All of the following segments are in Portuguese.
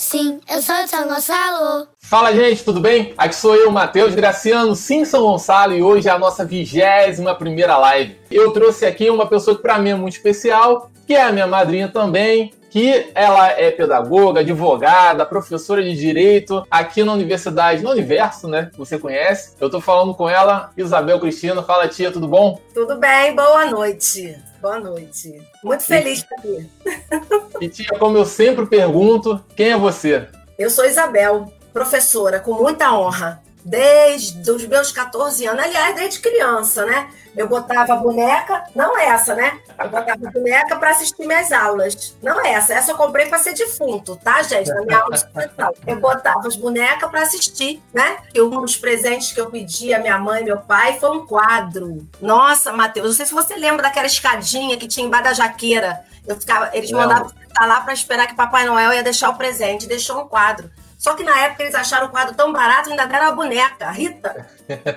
Sim, eu sou de São Gonçalo. Fala, gente, tudo bem? Aqui sou eu, Matheus Graciano, sim, São Gonçalo, e hoje é a nossa vigésima primeira live. Eu trouxe aqui uma pessoa que para mim é muito especial, que é a minha madrinha também, que ela é pedagoga, advogada, professora de direito aqui na universidade, no universo, né? Que você conhece. Eu tô falando com ela, Isabel Cristina. Fala, tia, tudo bom? Tudo bem, boa noite. Boa noite. Muito feliz de estar aqui. E tia, como eu sempre pergunto, quem é você? Eu sou Isabel, professora, com muita honra desde os meus 14 anos, aliás, desde criança, né? Eu botava boneca, não essa, né? Eu botava boneca para assistir minhas aulas. Não essa, essa eu comprei para ser defunto, tá, gente? Na minha aula de. Eu botava as bonecas para assistir, né? E um dos presentes que eu pedi à minha mãe e meu pai foi um quadro. Nossa, Matheus, não sei se você lembra daquela escadinha que tinha embaixo da jaqueira. Eu ficava, eles mandavam estar lá para esperar que Papai Noel ia deixar o presente, deixou um quadro. Só que na época eles acharam o quadro tão barato, ainda deram a boneca, a Rita,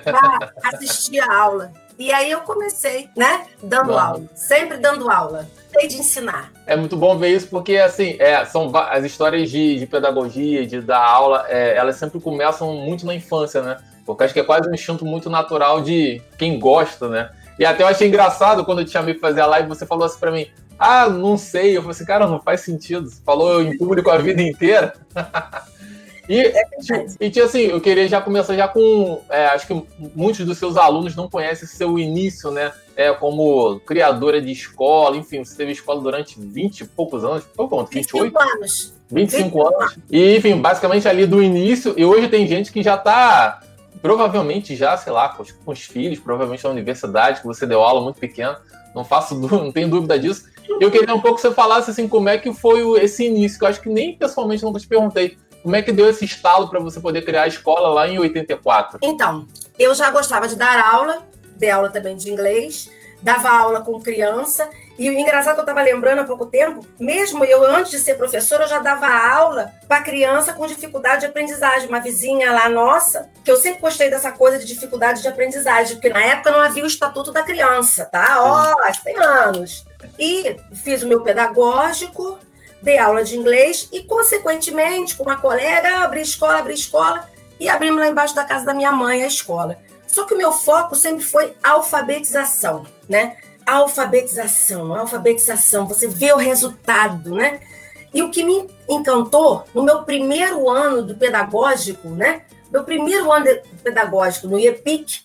para assistir a aula. E aí eu comecei, né, dando aula, sempre dando aula, de ensinar. É muito bom ver isso, porque assim, é, são as histórias de, de pedagogia, de dar aula, é, elas sempre começam muito na infância, né? Porque acho que é quase um instinto muito natural de quem gosta, né? E até eu achei engraçado quando eu te chamei pra fazer a live, você falou assim pra mim, ah, não sei. Eu falei assim, cara, não faz sentido. Você falou em público a vida inteira. E, é e, assim, eu queria já começar já com. É, acho que muitos dos seus alunos não conhecem seu início, né? É, como criadora de escola, enfim, você teve escola durante 20 e poucos anos. Qual quanto? 28? 25 anos. 25, 25 anos. E, enfim, basicamente ali do início, e hoje tem gente que já está provavelmente já, sei lá, com os, com os, filhos, provavelmente na universidade, que você deu aula muito pequena, não faço, não tenho dúvida disso. Eu queria um pouco que você falasse assim, como é que foi esse início, que eu acho que nem pessoalmente nunca te perguntei. Como é que deu esse estalo para você poder criar a escola lá em 84? Então, eu já gostava de dar aula, dei aula também de inglês, dava aula com criança. E o engraçado que eu estava lembrando há pouco tempo, mesmo eu, antes de ser professora, eu já dava aula para criança com dificuldade de aprendizagem. Uma vizinha lá nossa, que eu sempre gostei dessa coisa de dificuldade de aprendizagem, porque na época não havia o Estatuto da Criança, tá? Ó, oh, tem anos. E fiz o meu pedagógico, dei aula de inglês e, consequentemente, com uma colega, abri escola, abri escola e abrimos lá embaixo da casa da minha mãe a escola. Só que o meu foco sempre foi alfabetização, né? Alfabetização, alfabetização, você vê o resultado, né? E o que me encantou no meu primeiro ano do pedagógico, né? Meu primeiro ano pedagógico no IEPIC,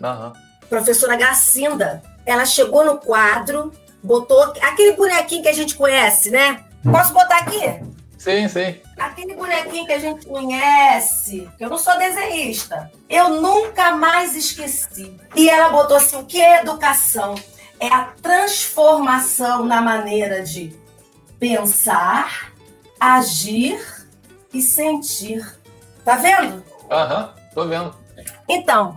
uhum. professora Gracinda, ela chegou no quadro, botou aquele bonequinho que a gente conhece, né? Posso botar aqui? Sim, sim. Aquele bonequinho que a gente conhece, que eu não sou desenhista, eu nunca mais esqueci. E ela botou assim: o que é educação? É a transformação na maneira de pensar, agir e sentir. Tá vendo? Aham, uhum, tô vendo. Então,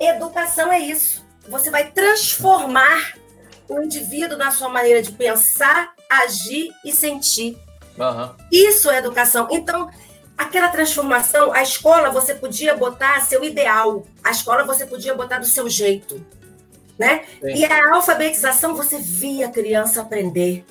educação é isso. Você vai transformar o indivíduo na sua maneira de pensar, agir e sentir. Uhum. Isso é educação. Então, aquela transformação, a escola você podia botar seu ideal, a escola você podia botar do seu jeito, né? E a alfabetização você via a criança aprender.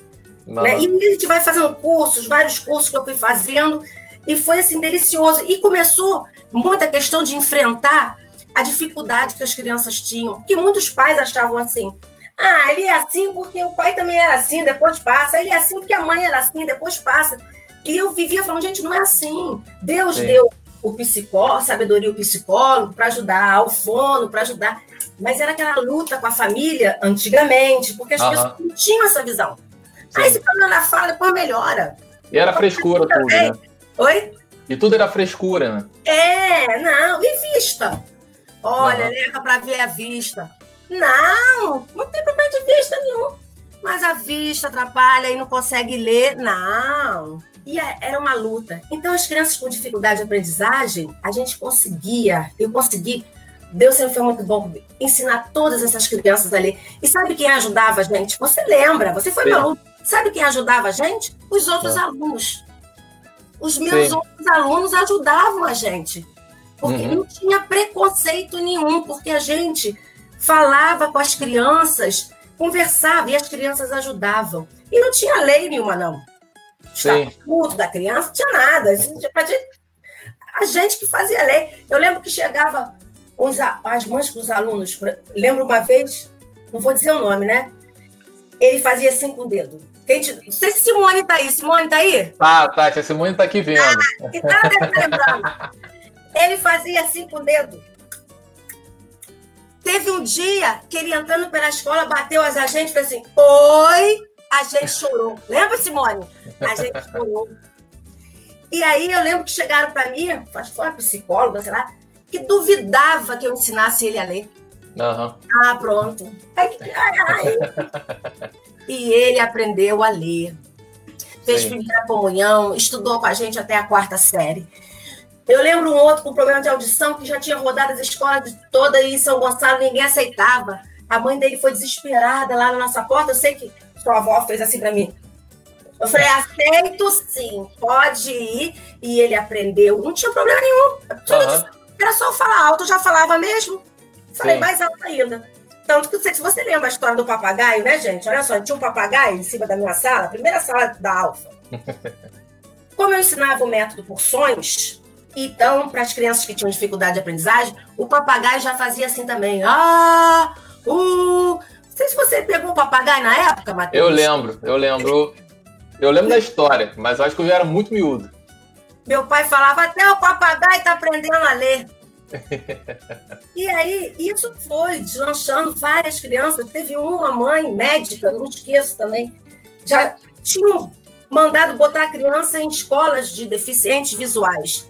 Uhum. Né? E a gente vai fazendo cursos, vários cursos que eu fui fazendo, e foi assim delicioso. E começou muita questão de enfrentar a dificuldade que as crianças tinham, que muitos pais achavam assim: ah, ele é assim porque o pai também era assim, depois passa. Ele é assim porque a mãe era assim, depois passa. E eu vivia falando, gente, não é assim. Deus Sim. deu o psicólogo, sabedoria o psicólogo para ajudar, o fono para ajudar. Mas era aquela luta com a família antigamente, porque as uh -huh. pessoas não tinham essa visão. Sim. Aí esse problema na fala, depois melhora. E era frescura tudo, né? Oi? E tudo era frescura, né? É, não, e vista. Olha, uhum. leva para ver a vista. Não, não tem problema de vista nenhum. Mas a vista atrapalha e não consegue ler. Não. E é, era uma luta. Então, as crianças com dificuldade de aprendizagem, a gente conseguia, eu consegui, Deus sempre foi muito bom ensinar todas essas crianças ali. E sabe quem ajudava a gente? Você lembra, você foi meu aluno. Sabe quem ajudava a gente? Os outros alunos. Os meus Sim. outros alunos ajudavam a gente. Porque uhum. não tinha preconceito nenhum, porque a gente falava com as crianças, conversava e as crianças ajudavam. E não tinha lei nenhuma, não. estatuto da criança, não tinha nada. A gente, que fazia lei. Eu lembro que chegava os, as mães com os alunos. Lembro uma vez, não vou dizer o nome, né? Ele fazia assim com o dedo. Gente, não sei se Simone está aí. Simone está aí? Tá, tá. A Simone está aqui vendo. Ah, que tá lembrando. Ele fazia assim com o dedo. Teve um dia que ele entrando pela escola, bateu as agentes e falou assim: Oi! A gente chorou. Lembra, Simone? A gente chorou. E aí eu lembro que chegaram para mim, acho que foi uma psicóloga, sei lá, que duvidava que eu ensinasse ele a ler. Uhum. Ah, pronto. Ai, ai. e ele aprendeu a ler. Fez Sim. primeira comunhão, estudou com a gente até a quarta série. Eu lembro um outro com problema de audição que já tinha rodado as escolas toda em São Gonçalo, ninguém aceitava. A mãe dele foi desesperada lá na nossa porta. Eu sei que sua avó fez assim para mim. Eu falei, aceito sim, pode ir. E ele aprendeu, não tinha problema nenhum. Uhum. Era só falar alto, eu já falava mesmo. Falei sim. mais alto ainda. Tanto que, se você lembra a história do papagaio, né, gente? Olha só, tinha um papagaio em cima da minha sala, a primeira sala da Alfa. Como eu ensinava o método por sonhos, então, para as crianças que tinham dificuldade de aprendizagem, o papagaio já fazia assim também. Ah, uh. Não sei se você pegou um papagaio na época, Matheus. Eu lembro, eu lembro. Eu lembro da história, mas acho que eu era muito miúdo. Meu pai falava, até o papagaio está aprendendo a ler. e aí, isso foi deslanchando várias crianças. Teve uma mãe médica, não esqueço também, já tinham mandado botar a criança em escolas de deficientes visuais.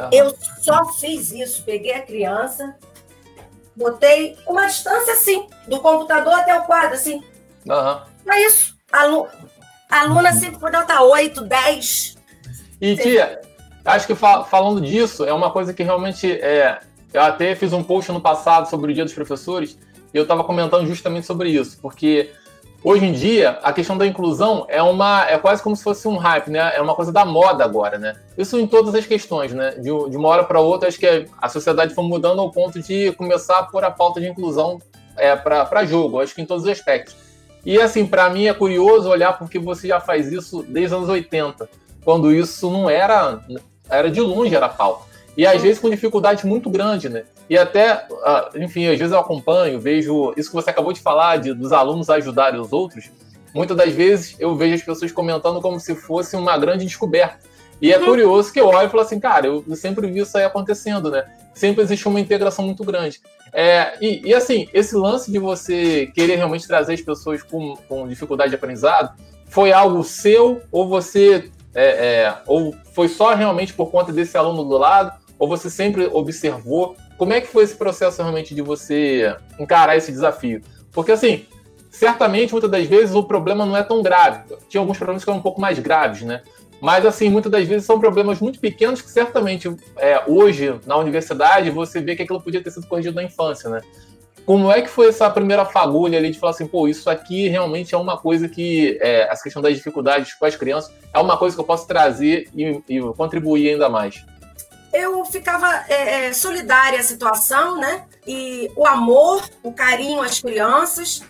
Uhum. Eu só fiz isso, peguei a criança, botei uma distância assim, do computador até o quadro, assim. Uhum. É isso. A, a aluna sempre pode estar 8, 10. E, tia, acho que fa falando disso, é uma coisa que realmente é. Eu até fiz um post no passado sobre o Dia dos Professores e eu estava comentando justamente sobre isso, porque Hoje em dia, a questão da inclusão é uma é quase como se fosse um hype, né? É uma coisa da moda agora, né? Isso em todas as questões, né? De, de uma hora para outra, acho que a sociedade foi mudando ao ponto de começar a pôr a pauta de inclusão é, para jogo, acho que em todos os aspectos. E assim, para mim é curioso olhar porque você já faz isso desde os anos 80, quando isso não era era de longe era pauta. E às vezes com dificuldade muito grande, né? E até, ah, enfim, às vezes eu acompanho, vejo isso que você acabou de falar, de, dos alunos ajudarem os outros. Muitas das vezes eu vejo as pessoas comentando como se fosse uma grande descoberta. E é uhum. curioso que eu olho e falo assim, cara, eu sempre vi isso aí acontecendo, né? Sempre existe uma integração muito grande. É, e, e, assim, esse lance de você querer realmente trazer as pessoas com, com dificuldade de aprendizado, foi algo seu ou você é, é, ou foi só realmente por conta desse aluno do lado ou você sempre observou como é que foi esse processo realmente de você encarar esse desafio? Porque assim, certamente muitas das vezes o problema não é tão grave. Tinha alguns problemas que eram um pouco mais graves, né? Mas assim, muitas das vezes são problemas muito pequenos que certamente é, hoje na universidade você vê que aquilo podia ter sido corrigido na infância, né? Como é que foi essa primeira fagulha ali de falar assim, pô, isso aqui realmente é uma coisa que é, essa questão das dificuldades com as crianças é uma coisa que eu posso trazer e, e contribuir ainda mais? Eu ficava é, é, solidária à situação, né? E o amor, o carinho às crianças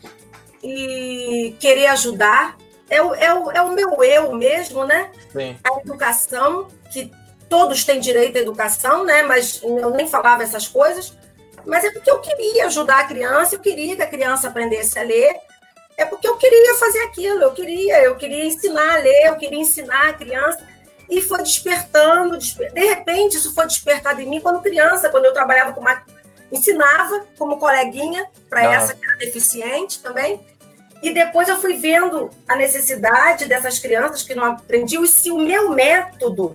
e querer ajudar. É o, é o, é o meu eu mesmo, né? Sim. A educação, que todos têm direito à educação, né? Mas eu nem falava essas coisas. Mas é porque eu queria ajudar a criança, eu queria que a criança aprendesse a ler. É porque eu queria fazer aquilo, eu queria, eu queria ensinar a ler, eu queria ensinar a criança e foi despertando. De repente, isso foi despertado em mim quando criança, quando eu trabalhava com uma. ensinava como coleguinha para essa que era deficiente também. E depois eu fui vendo a necessidade dessas crianças que não aprendiam, e se o meu método,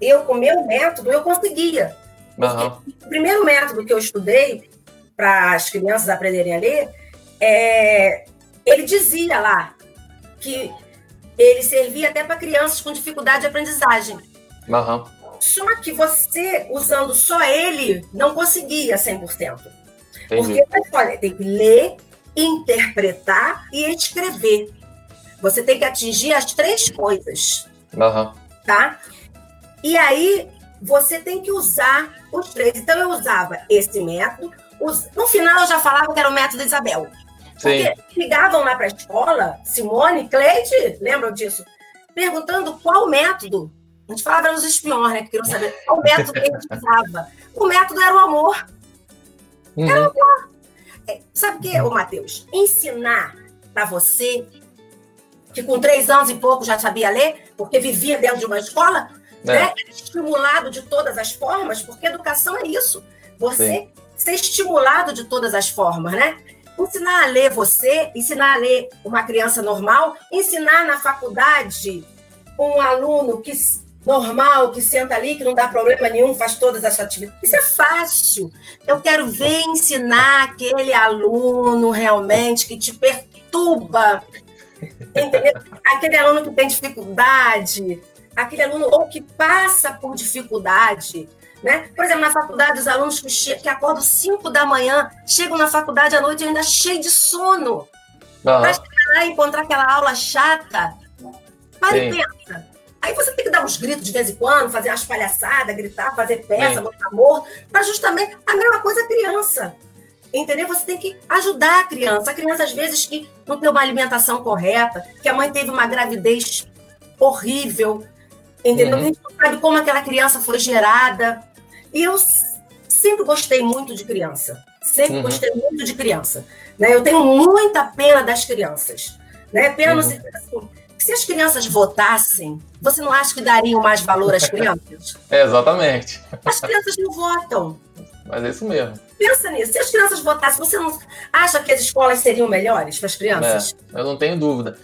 eu com o meu método, eu conseguia. Uhum. O primeiro método que eu estudei para as crianças aprenderem a ler, é, ele dizia lá que ele servia até para crianças com dificuldade de aprendizagem. Uhum. Só que você, usando só ele, não conseguia 100%. Entendi. Porque, olha, tem que ler, interpretar e escrever. Você tem que atingir as três coisas. Uhum. Tá? E aí, você tem que usar os três. Então, eu usava esse método. No final, eu já falava que era o método Isabel. Porque Sim. ligavam lá para a escola, Simone, Cleide, lembram disso? perguntando qual método. A gente falava nos espiões, né? Que queriam saber qual método que a gente usava. O método era o amor. Uhum. Era o amor. É, sabe o que, ô Matheus? Ensinar para você, que com três anos e pouco já sabia ler, porque vivia dentro de uma escola, é. né? estimulado de todas as formas, porque educação é isso. Você Sim. ser estimulado de todas as formas, né? Ensinar a ler você, ensinar a ler uma criança normal, ensinar na faculdade um aluno que normal, que senta ali, que não dá problema nenhum, faz todas as atividades. Isso é fácil. Eu quero ver ensinar aquele aluno realmente que te perturba. Entendeu? Aquele aluno que tem dificuldade, aquele aluno ou que passa por dificuldade. Né? Por exemplo, na faculdade, os alunos que, que acordam 5 da manhã chegam na faculdade à noite ainda cheio de sono. Uhum. Vai chegar lá e encontrar aquela aula chata. Para e pensa. Aí você tem que dar uns gritos de vez em quando, fazer umas palhaçadas, gritar, fazer peça, botar amor, para justamente a mesma coisa a criança. Entendeu? Você tem que ajudar a criança. A criança, às vezes, que não tem uma alimentação correta, que a mãe teve uma gravidez horrível, entendeu? Uhum. A gente não sabe como aquela criança foi gerada. E eu sempre gostei muito de criança. Sempre uhum. gostei muito de criança. Né? Eu tenho muita pena das crianças. Né? Pena uhum. assim, se as crianças votassem, você não acha que dariam mais valor às crianças? é, exatamente. As crianças não votam. Mas é isso mesmo. Pensa nisso. Se as crianças votassem, você não acha que as escolas seriam melhores para as crianças? É, eu não tenho dúvida.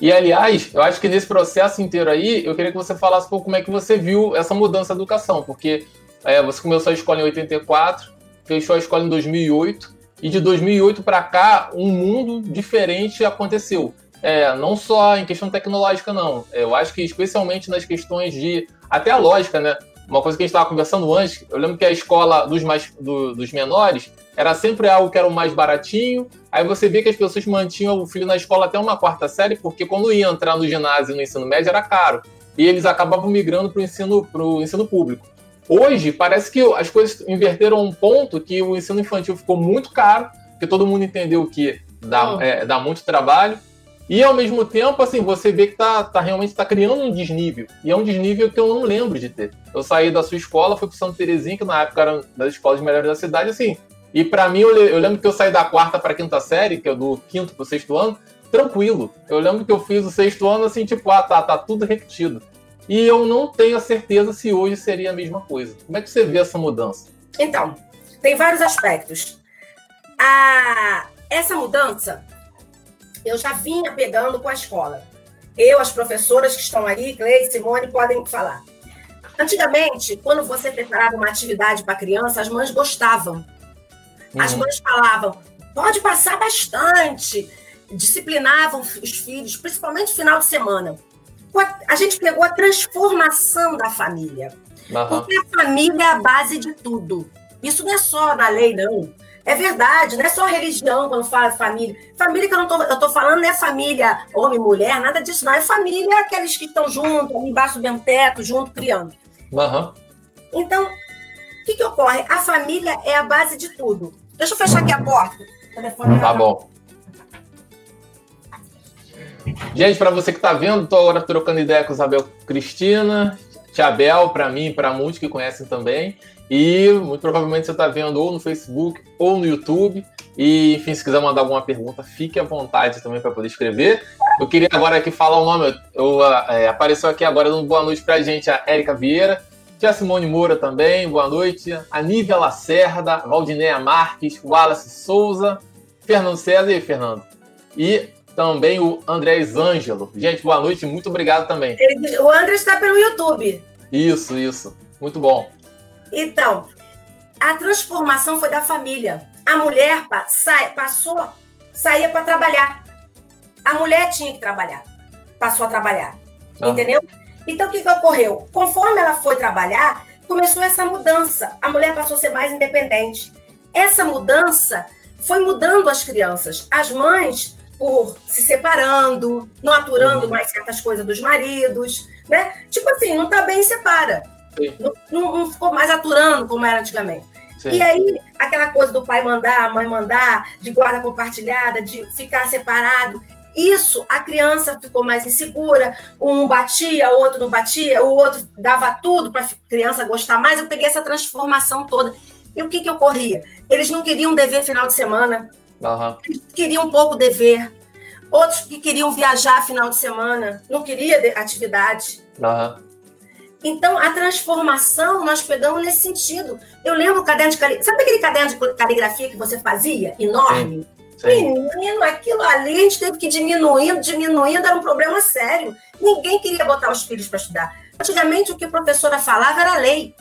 E, aliás, eu acho que nesse processo inteiro aí, eu queria que você falasse um pouco como é que você viu essa mudança da educação, porque é, você começou a escola em 84, fechou a escola em 2008, e de 2008 para cá, um mundo diferente aconteceu. É, não só em questão tecnológica, não. Eu acho que especialmente nas questões de. Até a lógica, né? Uma coisa que a gente estava conversando antes, eu lembro que a escola dos, mais, do, dos menores era sempre algo que era o mais baratinho. Aí você vê que as pessoas mantinham o filho na escola até uma quarta série, porque quando ia entrar no ginásio no ensino médio era caro. E eles acabavam migrando para o ensino, ensino público. Hoje, parece que as coisas inverteram um ponto que o ensino infantil ficou muito caro, porque todo mundo entendeu que dá, é, dá muito trabalho. E ao mesmo tempo, assim, você vê que tá, tá realmente tá criando um desnível. E é um desnível que eu não lembro de ter. Eu saí da sua escola, fui pro Santa Terezinha, que na época era das escolas melhores da cidade, assim. E para mim, eu, eu, lembro que eu saí da quarta para quinta série, que é do quinto pro sexto ano, tranquilo. Eu lembro que eu fiz o sexto ano assim, tipo, ah, tá, tá tudo repetido. E eu não tenho a certeza se hoje seria a mesma coisa. Como é que você vê essa mudança? Então, tem vários aspectos. A... Essa mudança eu já vinha pegando com a escola. Eu, as professoras que estão aí, Cleide, Simone, podem falar. Antigamente, quando você preparava uma atividade para criança, as mães gostavam. As uhum. mães falavam, pode passar bastante. Disciplinavam os filhos, principalmente no final de semana. A gente pegou a transformação da família. Uhum. Porque a família é a base de tudo. Isso não é só na lei, não. É verdade, não é só religião quando fala família. Família que eu não tô, eu tô falando não é família homem, mulher, nada disso, não. É família aqueles que estão juntos, embaixo do mesmo teto, junto, criando. Uhum. Então, o que, que ocorre? A família é a base de tudo. Deixa eu fechar aqui a porta. Tá bom. Gente, para você que está vendo, estou agora trocando ideia com Isabel Cristina, Tia Bel, para mim e para muitos que conhecem também. E muito provavelmente você está vendo ou no Facebook ou no YouTube. E, enfim, se quiser mandar alguma pergunta, fique à vontade também para poder escrever. Eu queria agora aqui falar o nome. Eu, é, apareceu aqui agora dando boa noite para a gente a Érica Vieira, Tia Simone Moura também, boa noite. A Nívia Lacerda, Valdinéia Marques, Wallace Souza, Fernando César e Fernando. E também o André Ângelo. Gente, boa noite, muito obrigado também. O André está pelo YouTube. Isso, isso. Muito bom. Então, a transformação foi da família. A mulher passou, saía para trabalhar. A mulher tinha que trabalhar. Passou a trabalhar. Ah. Entendeu? Então, o que, que ocorreu? Conforme ela foi trabalhar, começou essa mudança. A mulher passou a ser mais independente. Essa mudança foi mudando as crianças. As mães, por se separando, não aturando uhum. mais certas coisas dos maridos, né? Tipo assim, não tá bem, separa. Não, não, não, ficou mais aturando como era antigamente. Sim. E aí, aquela coisa do pai mandar, a mãe mandar, de guarda compartilhada, de ficar separado. Isso, a criança ficou mais insegura, um batia, o outro não batia, o outro dava tudo para a criança gostar mais. Eu peguei essa transformação toda. E o que, que ocorria? Eles não queriam dever final de semana, uhum. queriam um pouco dever. Outros que queriam viajar final de semana, não queria atividade. Uhum. Então, a transformação nós pegamos nesse sentido. Eu lembro o caderno de caligrafia. Sabe aquele caderno de caligrafia que você fazia? Enorme? Sim. Sim. Menino, aquilo ali a gente teve que ir diminuindo, diminuindo, era um problema sério. Ninguém queria botar os filhos para estudar. Antigamente, o que a professora falava era lei.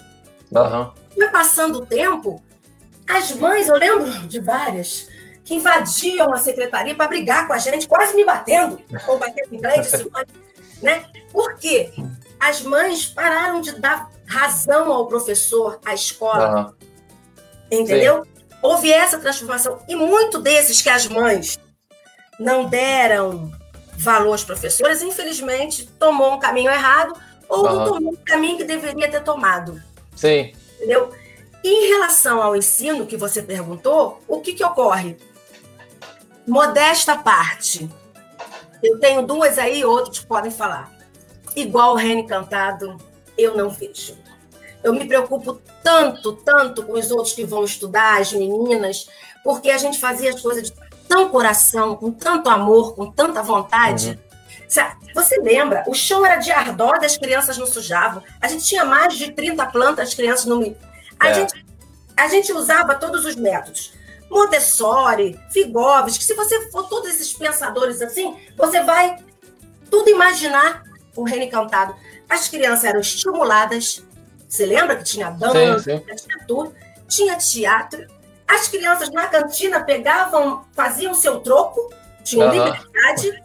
Uhum. Foi passando o tempo, as mães, eu lembro de várias, que invadiam a secretaria para brigar com a gente, quase me batendo, ou batendo em inglês, né? Por quê? As mães pararam de dar razão ao professor, à escola. Uhum. Entendeu? Sim. Houve essa transformação. E muito desses que as mães não deram valor aos professores, infelizmente, tomou um caminho errado ou uhum. não tomou um caminho que deveria ter tomado. Sim. Entendeu? Em relação ao ensino que você perguntou, o que, que ocorre? Modesta parte. Eu tenho duas aí, outros podem falar. Igual o Reino Encantado, eu não vejo. Eu me preocupo tanto, tanto com os outros que vão estudar, as meninas, porque a gente fazia as coisas de tão coração, com tanto amor, com tanta vontade. Uhum. Você lembra? O chão era de ardósia, as crianças não sujavam. A gente tinha mais de 30 plantas, as crianças não me. A, é. gente, a gente usava todos os métodos. Montessori, Figovski, se você for todos esses pensadores assim, você vai tudo imaginar o reino encantado. As crianças eram estimuladas. Você lembra que tinha dança, sim, sim. tinha tudo, tinha teatro. As crianças na cantina pegavam, faziam seu troco, tinham uhum. liberdade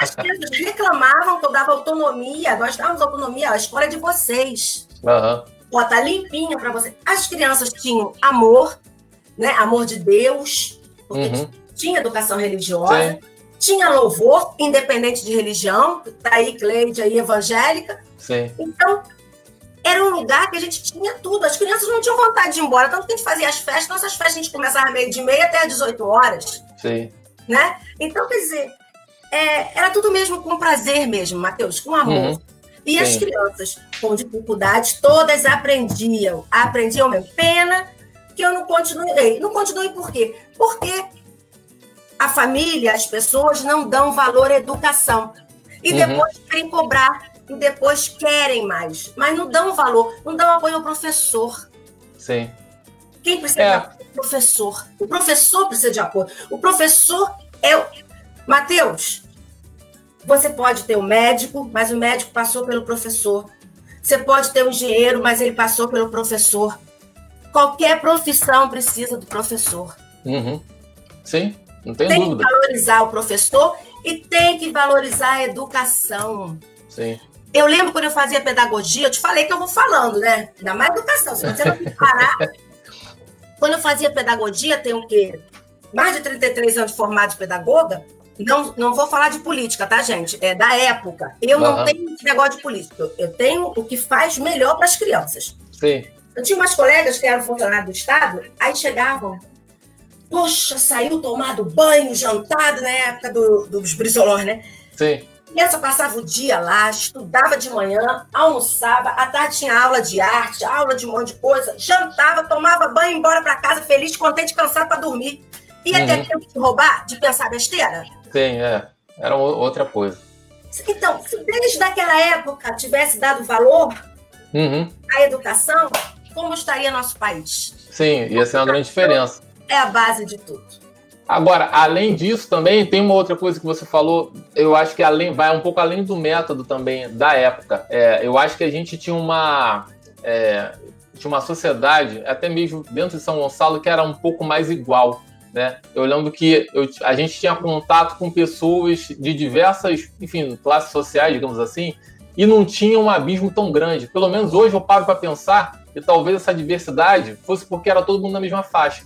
as crianças reclamavam que eu dava autonomia, nós dávamos autonomia, a escola é de vocês. Uhum. Bota limpinha para você. As crianças tinham amor, né? Amor de Deus, porque uhum. tinha educação religiosa, Sim. tinha louvor, independente de religião, tá aí Cleide aí evangélica. Sim. Então, era um lugar que a gente tinha tudo. As crianças não tinham vontade de ir embora, tanto que a gente fazia as festas, nossas festas a gente começava meio de meia até às 18 horas. Sim. Né? Então, quer dizer, é, era tudo mesmo com prazer mesmo, Matheus, com amor. Uhum. E Sim. as crianças com dificuldades, todas aprendiam. Aprendiam mesmo. Pena que eu não continuei. Não continuei por quê? Porque a família, as pessoas não dão valor à educação. E uhum. depois querem cobrar. E depois querem mais. Mas não dão valor, não dão apoio ao professor. Sim. Quem precisa é. de apoio? O professor. O professor precisa de apoio. O professor é Mateus, você pode ter o um médico, mas o médico passou pelo professor. Você pode ter um engenheiro, mas ele passou pelo professor. Qualquer profissão precisa do professor. Uhum. Sim, não tem, tem dúvida. Tem que valorizar o professor e tem que valorizar a educação. Sim. Eu lembro quando eu fazia pedagogia, eu te falei que eu vou falando, né? Ainda mais educação, se você não parar. quando eu fazia pedagogia, tem o quê? Mais de 33 anos de formado de pedagoga, não, não vou falar de política, tá, gente? É da época. Eu uhum. não tenho esse negócio de política. Eu tenho o que faz melhor para as crianças. Sim. Eu tinha umas colegas que eram funcionários do Estado, aí chegavam. Poxa, saiu tomado banho, jantado na época do, dos brisolões, né? Sim. E essa passava o dia lá, estudava de manhã, almoçava, à tarde tinha aula de arte, aula de um monte de coisa, jantava, tomava banho, embora para casa feliz, contente, cansado para dormir. Ia uhum. ter tempo de roubar, de pensar besteira? Tem, é. Era outra coisa. Então, se desde aquela época tivesse dado valor uhum. à educação, como estaria nosso país? Sim, ia ser uma grande diferença. É a base de tudo. Agora, além disso, também tem uma outra coisa que você falou, eu acho que além, vai um pouco além do método também da época. É, eu acho que a gente tinha uma, é, tinha uma sociedade, até mesmo dentro de São Gonçalo, que era um pouco mais igual. Né? Eu lembro que eu, a gente tinha contato com pessoas de diversas, enfim, classes sociais, digamos assim, e não tinha um abismo tão grande. Pelo menos hoje eu paro para pensar que talvez essa diversidade fosse porque era todo mundo na mesma faixa.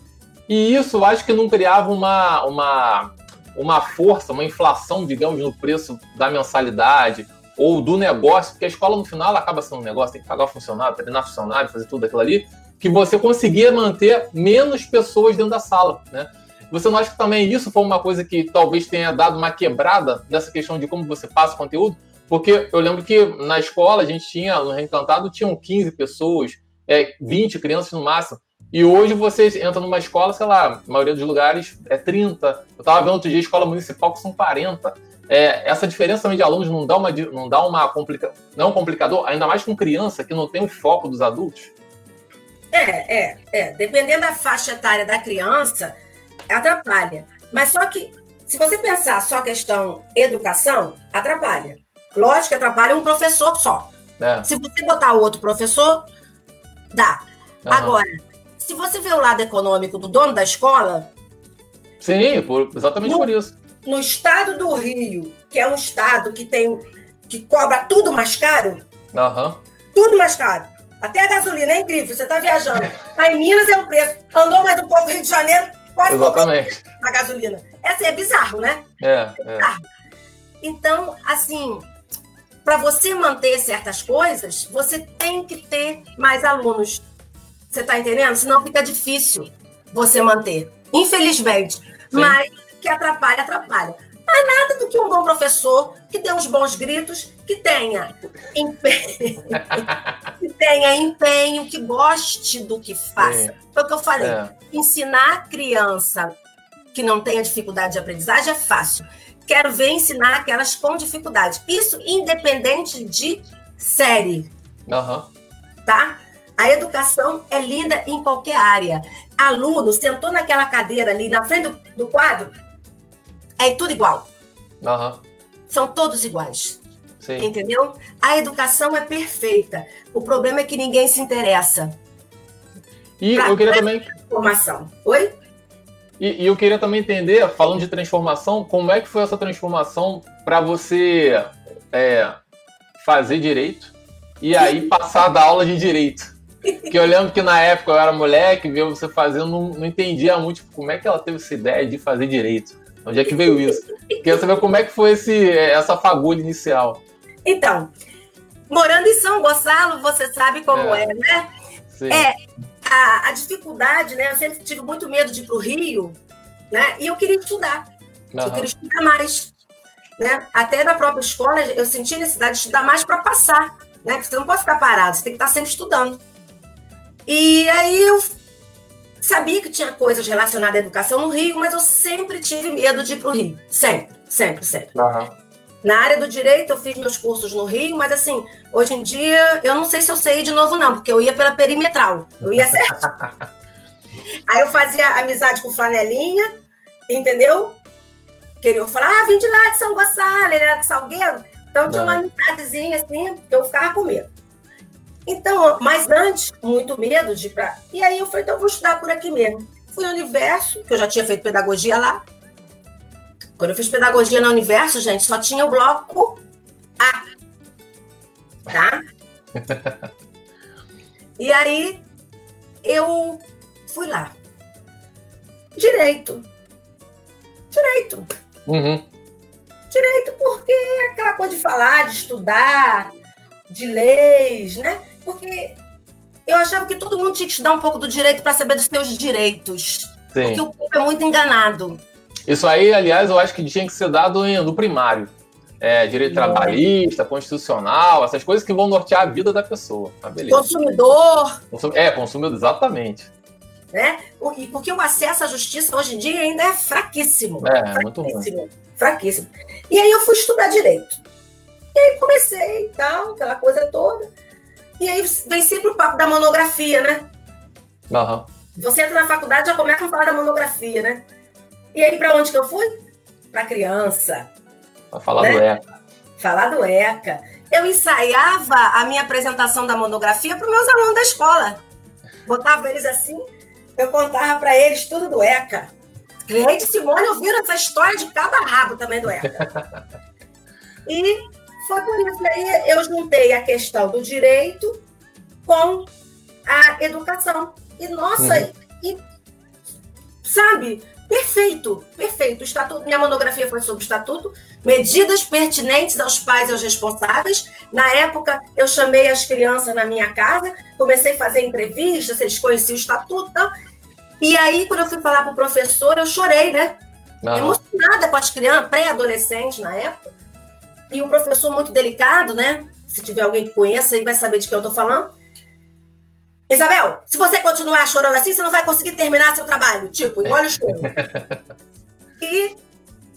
E isso eu acho que não criava uma, uma, uma força, uma inflação, digamos, no preço da mensalidade ou do negócio, porque a escola no final acaba sendo um negócio, tem que pagar o funcionário, treinar funcionário, fazer tudo aquilo ali que você conseguia manter menos pessoas dentro da sala, né? Você não acha que também isso foi uma coisa que talvez tenha dado uma quebrada nessa questão de como você passa o conteúdo? Porque eu lembro que na escola a gente tinha, no Reencantado, tinham 15 pessoas, é, 20 crianças no máximo. E hoje você entra numa escola, sei lá, a maioria dos lugares é 30. Eu estava vendo outro dia escola municipal que são 40. É, essa diferença também de alunos não dá uma, não dá uma complica, não é um complicador, ainda mais com criança que não tem o foco dos adultos? É, é, é. Dependendo da faixa etária da criança, atrapalha. Mas só que, se você pensar só a questão educação, atrapalha. Lógico que atrapalha um professor só. É. Se você botar outro professor, dá. Uhum. Agora, se você vê o lado econômico do dono da escola. Sim, por, exatamente no, por isso. No estado do Rio, que é um estado que tem. que cobra tudo mais caro. Uhum. Tudo mais caro. Até a gasolina é incrível. Você está viajando. Aí em Minas é o preço. Andou mais um pouco Rio de Janeiro, quase Exatamente. a gasolina. É, assim, é bizarro, né? É, é. Bizarro. Então, assim, para você manter certas coisas, você tem que ter mais alunos. Você está entendendo? Senão fica difícil você manter. Infelizmente. Sim. Mas que atrapalha, atrapalha. Mas nada do que um bom professor, que dê uns bons gritos, que tenha empenho, que tenha empenho, que goste do que faça. Foi o que eu falei. É. Ensinar a criança que não tenha dificuldade de aprendizagem é fácil. Quero ver ensinar aquelas com dificuldade. Isso independente de série. Uhum. Tá? A educação é linda em qualquer área. Aluno sentou naquela cadeira ali na frente do, do quadro, é tudo igual. Uhum. São todos iguais. Sim. Entendeu? A educação é perfeita. O problema é que ninguém se interessa. E eu queria também. Transformação. Oi? E, e, eu queria também entender, falando de transformação, como é que foi essa transformação para você é, fazer direito e aí passar da aula de direito? Que eu lembro que na época eu era moleque, via você fazendo, não, não entendia muito tipo, como é que ela teve essa ideia de fazer direito. Onde é que veio isso? Queria saber como é que foi esse, essa fagulha inicial. Então, morando em São Gonçalo, você sabe como é, é né? Sim. É, a, a, dificuldade, né? Eu sempre tive muito medo de ir para o Rio, né? E eu queria estudar. Uhum. Eu queria estudar mais. Né? Até na própria escola, eu senti necessidade de estudar mais para passar. Né? Porque você não pode ficar parado, você tem que estar sempre estudando. E aí eu sabia que tinha coisas relacionadas à educação no Rio, mas eu sempre tive medo de ir para o Rio. Sempre, sempre, sempre. Uhum. Na área do direito, eu fiz meus cursos no Rio, mas assim, hoje em dia, eu não sei se eu sei de novo, não, porque eu ia pela perimetral. Eu ia certo. Aí eu fazia amizade com flanelinha, entendeu? Queria falar, ah, vim de lá de São Gonçalo, ele era de Salgueiro. Então tinha uma amizadezinha assim, que eu ficava com medo. Então, mas antes, muito medo de ir pra. E aí eu falei, então eu vou estudar por aqui mesmo. Fui no universo, que eu já tinha feito pedagogia lá. Quando eu fiz pedagogia no universo, gente, só tinha o bloco A. Tá? e aí eu fui lá. Direito. Direito. Uhum. Direito, porque é aquela coisa de falar, de estudar, de leis, né? Porque eu achava que todo mundo tinha que estudar um pouco do direito para saber dos seus direitos. Sim. Porque o povo é muito enganado. Isso aí, aliás, eu acho que tinha que ser dado no primário. É, direito trabalhista, constitucional, essas coisas que vão nortear a vida da pessoa. Beleza. Consumidor. É, consumidor, exatamente. Né? Porque o acesso à justiça hoje em dia ainda é fraquíssimo. É, fraquíssimo, muito ruim. Fraquíssimo. E aí eu fui estudar direito. E aí comecei e tal, aquela coisa toda. E aí vem sempre o papo da monografia, né? Uhum. Você entra na faculdade já começa a falar da monografia, né? E aí, para onde que eu fui? Para criança. Para falar né? do ECA. Falar do ECA. Eu ensaiava a minha apresentação da monografia para os meus alunos da escola. Botava eles assim, eu contava para eles tudo do ECA. Cliente Simone ouviram essa história de cabo a rabo também do ECA. e foi por isso que aí eu juntei a questão do direito com a educação. E, nossa, uhum. e, sabe, Perfeito, perfeito. Estatuto, minha monografia foi sobre o estatuto, medidas pertinentes aos pais e aos responsáveis. Na época, eu chamei as crianças na minha casa, comecei a fazer entrevistas, eles conheciam o estatuto e tal. E aí, quando eu fui falar para o professor, eu chorei, né? Não. Emocionada com as crianças, pré-adolescentes na época. E um professor muito delicado, né? Se tiver alguém que conheça, aí vai saber de quem eu estou falando. Isabel, se você continuar chorando assim, você não vai conseguir terminar seu trabalho. Tipo, engole o choro. e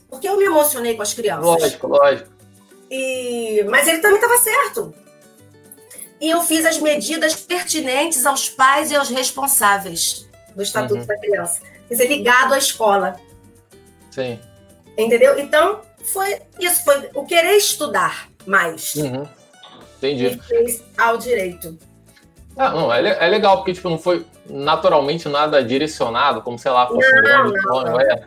porque eu me emocionei com as crianças. Lógico, lógico. E... Mas ele também estava certo. E eu fiz as medidas pertinentes aos pais e aos responsáveis do Estatuto uhum. da Criança. Quer dizer, ligado à escola. Sim. Entendeu? Então, foi isso, foi o querer estudar mais. Uhum. Entendi. E fez ao direito. Ah, não, é, é legal, porque tipo, não foi naturalmente nada direcionado, como, sei lá, fosse um não, não. É.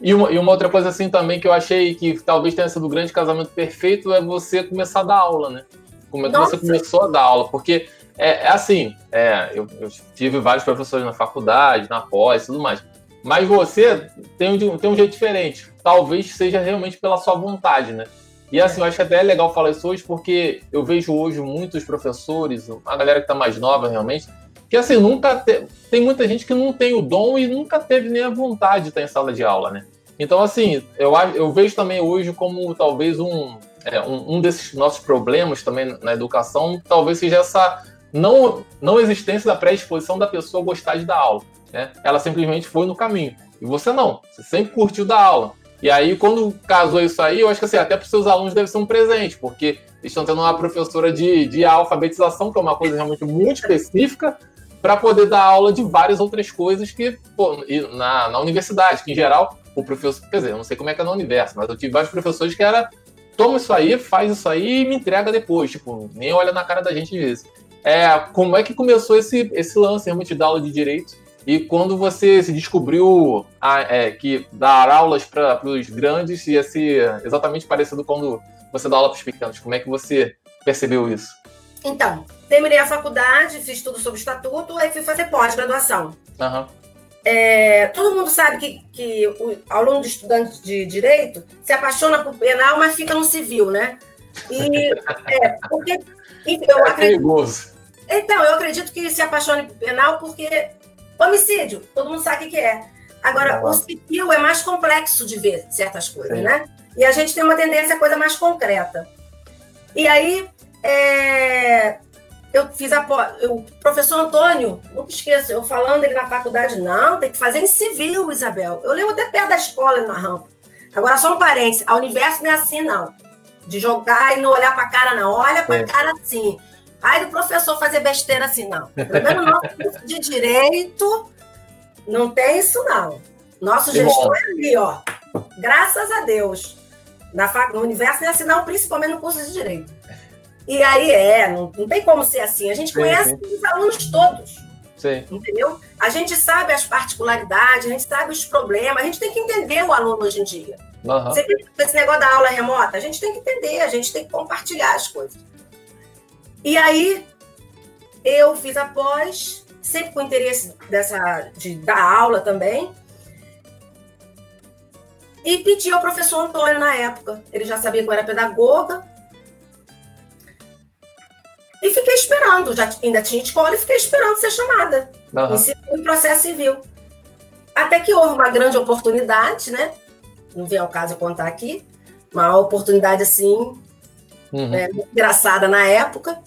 E uma, e uma outra coisa assim também que eu achei que talvez tenha sido o grande casamento perfeito é você começar a dar aula, né? Como é que você começou a dar aula? Porque é, é assim, é, eu, eu, tive vários professores na faculdade, na pós e tudo mais. Mas você tem um, tem um jeito diferente. Talvez seja realmente pela sua vontade, né? E assim, eu acho que até é legal falar isso hoje, porque eu vejo hoje muitos professores, a galera que está mais nova realmente, que assim, nunca te... tem muita gente que não tem o dom e nunca teve nem a vontade de estar em sala de aula, né? Então, assim, eu, eu vejo também hoje como talvez um, é, um, um, desses nossos problemas também na educação, talvez seja essa não, não existência da predisposição da pessoa gostar de dar aula. Né? Ela simplesmente foi no caminho. E você não, você sempre curtiu dar aula. E aí, quando casou isso aí, eu acho que assim, até para os seus alunos deve ser um presente, porque eles estão tendo uma professora de, de alfabetização, que é uma coisa realmente muito específica, para poder dar aula de várias outras coisas que, pô, na, na universidade, que em geral o professor, quer dizer, eu não sei como é que é no universo, mas eu tive vários professores que era toma isso aí, faz isso aí e me entrega depois, tipo, nem olha na cara da gente vezes. É, como é que começou esse, esse lance realmente da aula de direito? E quando você se descobriu a, é, que dar aulas para os grandes ia ser exatamente parecido quando você dá aula para os pequenos, como é que você percebeu isso? Então, terminei a faculdade, fiz tudo sobre estatuto, aí fui fazer pós-graduação. Uhum. É, todo mundo sabe que, que o aluno de estudante de direito se apaixona por penal, mas fica no civil, né? E, é, porque, enfim, eu é acredito, perigoso. Então, eu acredito que se apaixone por penal porque homicídio, todo mundo sabe o que é. Agora, o civil é mais complexo de ver certas coisas, Sim. né? E a gente tem uma tendência a coisa mais concreta. E aí, é, eu fiz a o professor Antônio, nunca esqueço, eu falando ele na faculdade, não, tem que fazer em civil, Isabel. Eu lembro até perto da escola na rampa. Agora, só um parênteses, a universo não é assim, não. De jogar e não olhar para a cara, não. Olha para a cara assim. Aí do professor fazer besteira assim, não. Pelo menos no nosso curso de direito, não tem isso, não. Nosso gestor é ali, ó. Graças a Deus. Na fac... No universo é assim, não, principalmente no curso de direito. E aí é, não, não tem como ser assim. A gente conhece sim. os alunos todos. Sim. Entendeu? A gente sabe as particularidades, a gente sabe os problemas, a gente tem que entender o aluno hoje em dia. Uhum. Você tem esse negócio da aula remota, a gente tem que entender, a gente tem que compartilhar as coisas. E aí eu fiz a pós, sempre com interesse dessa, de dar aula também. E pedi ao professor Antônio na época. Ele já sabia que eu era pedagoga, e fiquei esperando, já ainda tinha escola e fiquei esperando ser chamada uhum. em processo civil. Até que houve uma grande oportunidade, né? Não vem ao caso eu contar aqui, uma oportunidade assim, uhum. né, engraçada na época,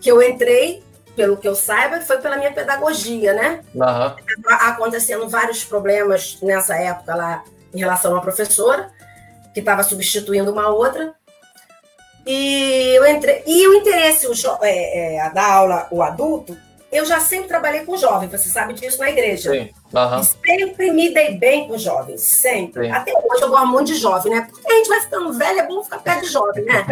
que eu entrei, pelo que eu saiba, foi pela minha pedagogia, né? Uhum. Acontecendo vários problemas nessa época lá em relação a uma professora, que estava substituindo uma outra. E, eu entrei, e o interesse o é, é, da aula, o adulto, eu já sempre trabalhei com jovens, você sabe disso na igreja. Sim. Uhum. Sempre me dei bem com jovens, sempre. Sim. Até hoje eu gosto muito de jovem, né? Porque a gente vai ficando velho, é bom ficar perto de jovem, né?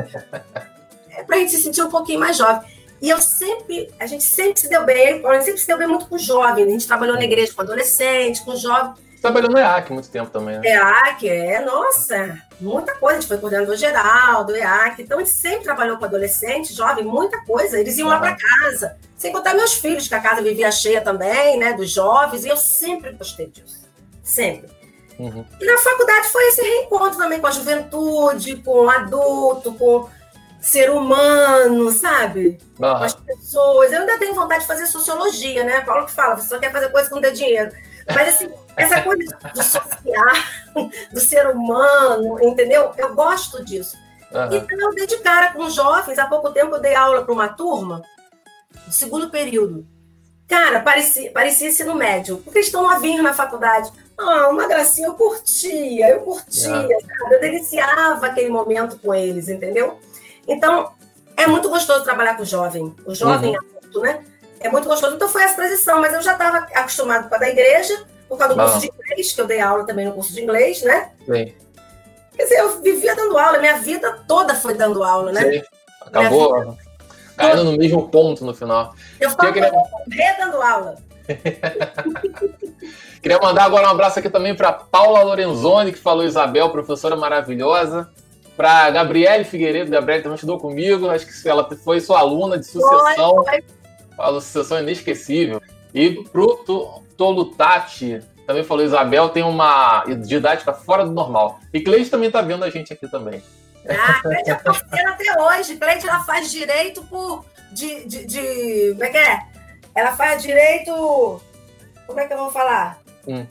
é pra gente se sentir um pouquinho mais jovem. E eu sempre, a gente sempre se deu bem, a gente sempre se deu bem muito com jovem. A gente trabalhou na igreja com adolescente, com jovem. Trabalhou no EAC muito tempo também, né? EAC, é, nossa, muita coisa. A gente foi coordenador geral do EAC. Então, a gente sempre trabalhou com adolescente, jovem, muita coisa. Eles iam uhum. lá para casa. Sem contar meus filhos, que a casa vivia cheia também, né? Dos jovens. E eu sempre gostei disso. Sempre. Uhum. E na faculdade foi esse reencontro também com a juventude, com o adulto, com. Ser humano, sabe? Com as pessoas. Eu ainda tenho vontade de fazer sociologia, né? Paulo que fala, você só quer fazer coisa com ter dinheiro. Mas assim, essa coisa do social, do ser humano, entendeu? Eu gosto disso. Uhum. Então eu dei de cara com jovens, há pouco tempo eu dei aula para uma turma, do segundo período. Cara, parecia, parecia ensino médio, porque estão novinhos na faculdade. Ah, uma gracinha, eu curtia, eu curtia, é. sabe? Eu deliciava aquele momento com eles, entendeu? Então, é muito gostoso trabalhar com o jovem. O jovem uhum. adulto, né? É muito gostoso. Então foi essa transição, mas eu já estava acostumado com a da igreja, por causa do curso de inglês, que eu dei aula também no curso de inglês, né? Sim. Quer dizer, eu vivia dando aula, minha vida toda foi dando aula, né? Sim. Acabou caindo no mesmo ponto no final. Eu falo queria... dando aula. Queria mandar agora um abraço aqui também para Paula Lorenzoni, que falou Isabel, professora maravilhosa. Para Gabriele Figueiredo, Gabriele também estudou comigo, acho que ela foi sua aluna de sucessão. Foi, Falou sucessão inesquecível. E pro Tolutati, também falou Isabel, tem uma didática fora do normal. E Cleide também está vendo a gente aqui também. Ah, Cleide é parceira até hoje. Cleide, ela faz direito por... De, de, de, Como é que é? Ela faz direito... Como é que eu vou falar? Hum.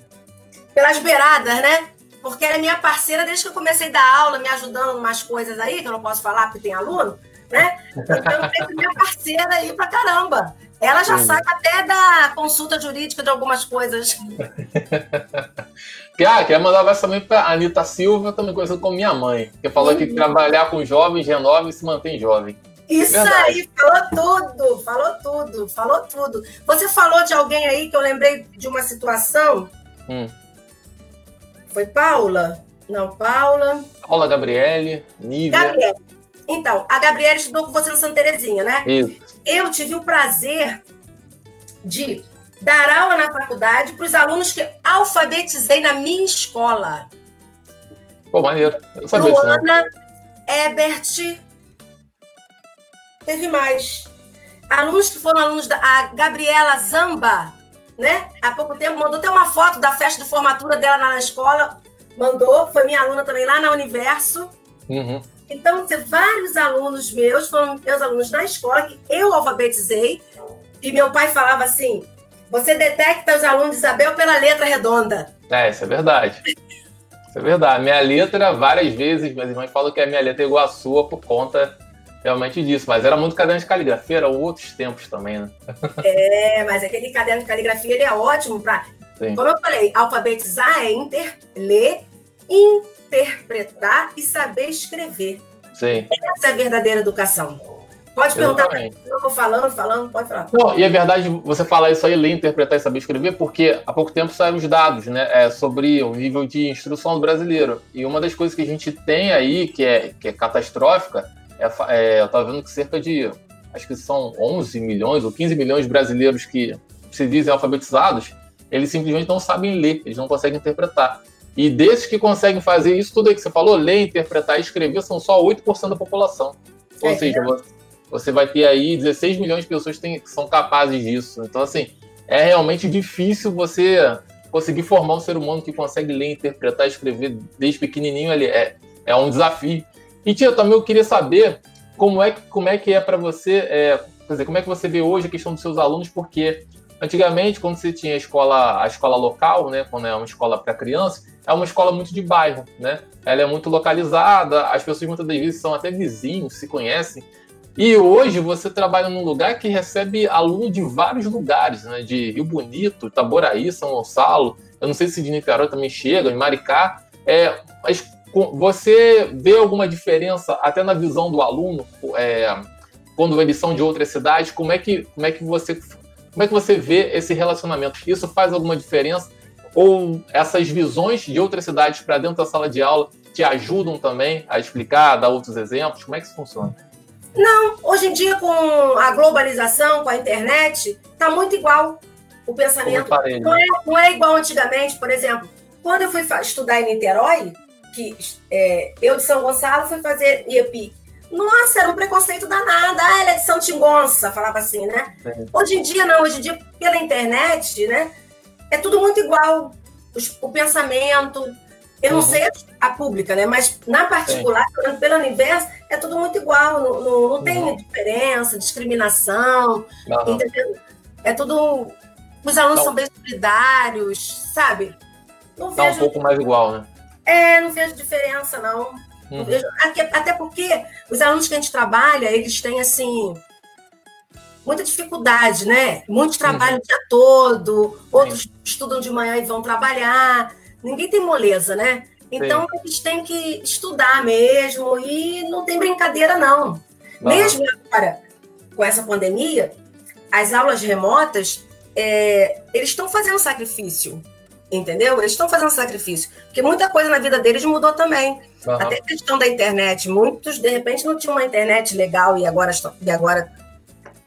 Pelas beiradas, né? Porque ela é minha parceira desde que eu comecei a dar aula, me ajudando em umas coisas aí, que eu não posso falar porque tem aluno, né? Então, eu minha parceira aí pra caramba. Ela já Sim. sabe até da consulta jurídica de algumas coisas. ah, quer mandar um abraço também para Anitta Silva, também conhecida como minha mãe, que falou que trabalhar com jovens renova e se mantém jovem. Isso Verdade. aí, falou tudo, falou tudo, falou tudo. Você falou de alguém aí que eu lembrei de uma situação. Hum. Foi Paula? Não, Paula. Paula Gabriele, Nívia. Gabriele. Então, a Gabriele estudou com você no Santa Terezinha, né? Isso. Eu tive o prazer de dar aula na faculdade para os alunos que alfabetizei na minha escola. Pô, maneiro. Eu sabia Luana, Ebert, teve mais. Alunos que foram alunos da a Gabriela Zamba, né? Há pouco tempo mandou até uma foto da festa de formatura dela na escola. Mandou, foi minha aluna também lá na Universo. Uhum. Então, vários alunos meus foram meus alunos na escola que eu alfabetizei. E meu pai falava assim: você detecta os alunos de Isabel pela letra redonda. É, isso é verdade. Isso é verdade. Minha letra, várias vezes, minhas irmãs falam que a minha letra é igual à sua por conta realmente disso. Mas era muito caderno de caligrafia, eram outros tempos também, né? É, mas aquele caderno de caligrafia ele é ótimo para. Como eu falei, alfabetizar é inter, ler, interpretar e saber escrever. Sim. Essa é a verdadeira educação. Pode perguntar. Eu vou falando, falando, pode falar. Não, e é verdade você falar isso aí, ler, interpretar e saber escrever, porque há pouco tempo saíram os dados né, é, sobre o nível de instrução do brasileiro. E uma das coisas que a gente tem aí, que é, que é catastrófica, é, é, eu estava vendo que cerca de, acho que são 11 milhões ou 15 milhões de brasileiros que se dizem alfabetizados, eles simplesmente não sabem ler, eles não conseguem interpretar. E desses que conseguem fazer isso tudo aí que você falou, ler, interpretar e escrever, são só 8% da população. Ou é, seja, é. você vai ter aí 16 milhões de pessoas que, tem, que são capazes disso. Então, assim, é realmente difícil você conseguir formar um ser humano que consegue ler, interpretar e escrever desde pequenininho. Ali. É, é um desafio. E, tia, também eu queria saber como é, como é que é para você, é, quer dizer, como é que você vê hoje a questão dos seus alunos, porque antigamente, quando você tinha a escola, a escola local, né, quando é uma escola para criança, é uma escola muito de bairro, né? Ela é muito localizada, as pessoas muitas das vezes são até vizinhos, se conhecem. E hoje você trabalha num lugar que recebe aluno de vários lugares, né? De Rio Bonito, Itaboraí, São Gonçalo, eu não sei se de Niterói também chega, em Maricá. É, você vê alguma diferença até na visão do aluno é, quando eles são de outras cidades? Como é que como é que você como é que você vê esse relacionamento? Isso faz alguma diferença ou essas visões de outras cidades para dentro da sala de aula te ajudam também a explicar, a dar outros exemplos? Como é que isso funciona? Não, hoje em dia com a globalização, com a internet, está muito igual o pensamento. Não é, não é igual antigamente, por exemplo, quando eu fui estudar em Niterói, que é, eu de São Gonçalo fui fazer IEPI. Nossa, era um preconceito danado. Ah, ela é de São Tingonça, falava assim, né? Hoje em dia, não. Hoje em dia, pela internet, né? é tudo muito igual. O, o pensamento, Eu não uhum. sei a pública, né? Mas na particular, Sim. pelo universo, é tudo muito igual. Não, não, não tem uhum. diferença, discriminação, uhum. entendeu? É tudo. Os alunos são bem solidários, sabe? Não tá vejo... um pouco mais igual, né? É, não vejo diferença, não. Uhum. não vejo... Até porque os alunos que a gente trabalha, eles têm assim muita dificuldade, né? Muitos trabalham uhum. o dia todo, outros Sim. estudam de manhã e vão trabalhar. Ninguém tem moleza, né? Então Sim. eles têm que estudar mesmo e não tem brincadeira, não. não. Mesmo agora, com essa pandemia, as aulas remotas, é, eles estão fazendo sacrifício, entendeu? Eles estão fazendo sacrifício, porque muita coisa na vida deles mudou também. Uhum. Até a questão da internet, muitos de repente não tinham uma internet legal e agora estão, e agora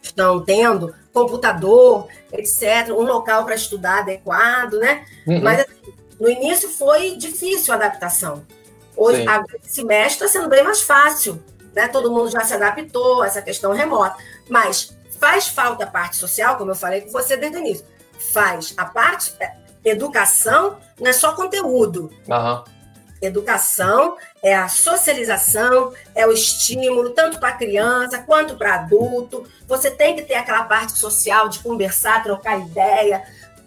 estão tendo computador, etc., um local para estudar adequado, né? Uhum. Mas assim, no início foi difícil a adaptação. Hoje, a, esse semestre está sendo bem mais fácil, né? Todo mundo já se adaptou a essa questão remota. Mas faz falta a parte social, como eu falei com você desde o início. Faz a parte é, educação, não é só conteúdo. Uhum. Educação é a socialização, é o estímulo, tanto para criança quanto para adulto. Você tem que ter aquela parte social de conversar, trocar ideia,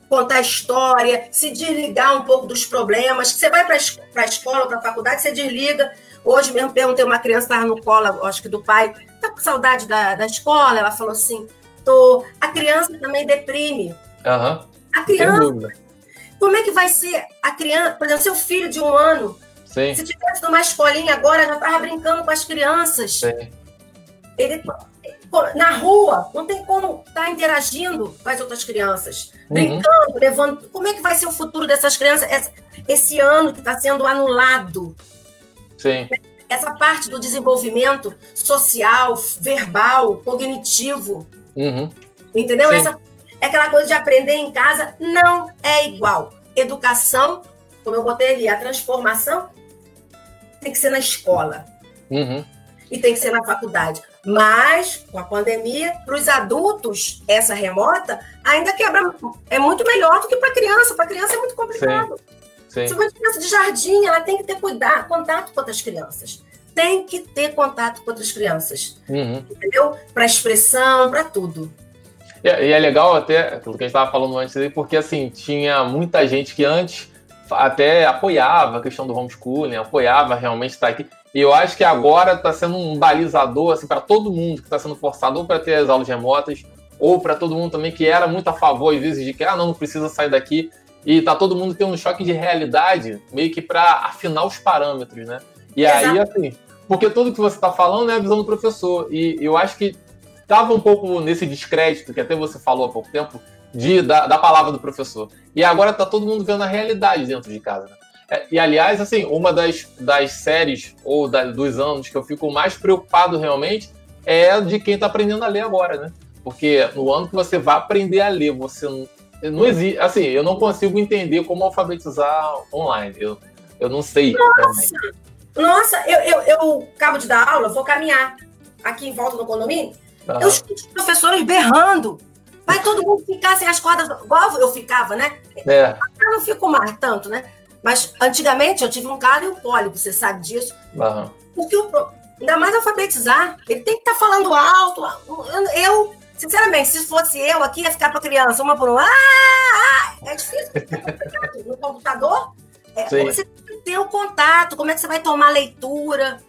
contar história, se desligar um pouco dos problemas. Você vai para a escola, para a faculdade, você desliga. Hoje mesmo perguntei uma criança, estava no colo, acho que do pai, tá com saudade da, da escola? Ela falou assim, tô. A criança também deprime. Uhum. A criança. Como é que vai ser a criança, por exemplo, seu filho de um ano, Sim. Se tivesse numa escolinha agora, já estava brincando com as crianças. Sim. Ele, na rua, não tem como estar tá interagindo com as outras crianças. Uhum. Brincando, levando. Como é que vai ser o futuro dessas crianças esse ano que está sendo anulado? Sim. Essa parte do desenvolvimento social, verbal, cognitivo. Uhum. Entendeu? Essa, é aquela coisa de aprender em casa não é igual. Educação, como eu botei ali, a transformação tem que ser na escola. Uhum. E tem que ser na faculdade. Mas, com a pandemia, para os adultos, essa remota ainda quebra. É muito melhor do que para criança. Para criança é muito complicado. Sim. Sim. Se uma criança de jardim, ela tem que ter cuidado, contato com outras crianças. Tem que ter contato com outras crianças. Uhum. Entendeu? Para expressão, para tudo. E, e, é legal até aquilo que a gente estava falando antes, porque assim, tinha muita gente que antes até apoiava a questão do homeschooling, apoiava realmente estar aqui. E eu acho que agora está sendo um balizador assim, para todo mundo que está sendo forçado ou para ter as aulas remotas, ou para todo mundo também que era muito a favor, às vezes, de que ah, não, não precisa sair daqui. E tá todo mundo tendo um choque de realidade, meio que para afinar os parâmetros, né? E Exato. aí, assim, porque tudo que você está falando é a visão do professor. E eu acho que estava um pouco nesse descrédito, que até você falou há pouco tempo, de, da, da palavra do professor. E agora está todo mundo vendo a realidade dentro de casa. Né? É, e, aliás, assim, uma das, das séries ou da, dos anos que eu fico mais preocupado realmente é de quem está aprendendo a ler agora, né? Porque no ano que você vai aprender a ler, você não, não existe. Assim, eu não consigo entender como alfabetizar online. Eu, eu não sei. Nossa, nossa eu, eu, eu acabo de dar aula, vou caminhar aqui em volta do condomínio. Uhum. Eu escuto os professores berrando Vai todo mundo ficar sem as cordas, igual eu ficava, né? É. Eu não fico mais tanto, né? Mas antigamente eu tive um cara e um pólipo, você sabe disso. Uhum. Porque eu, ainda mais alfabetizar, ele tem que estar tá falando alto. Eu, sinceramente, se fosse eu aqui, ia ficar para criança, uma por uma. Ah, ah, é difícil. no computador, é, você tem que ter o contato, como é que você vai tomar leitura,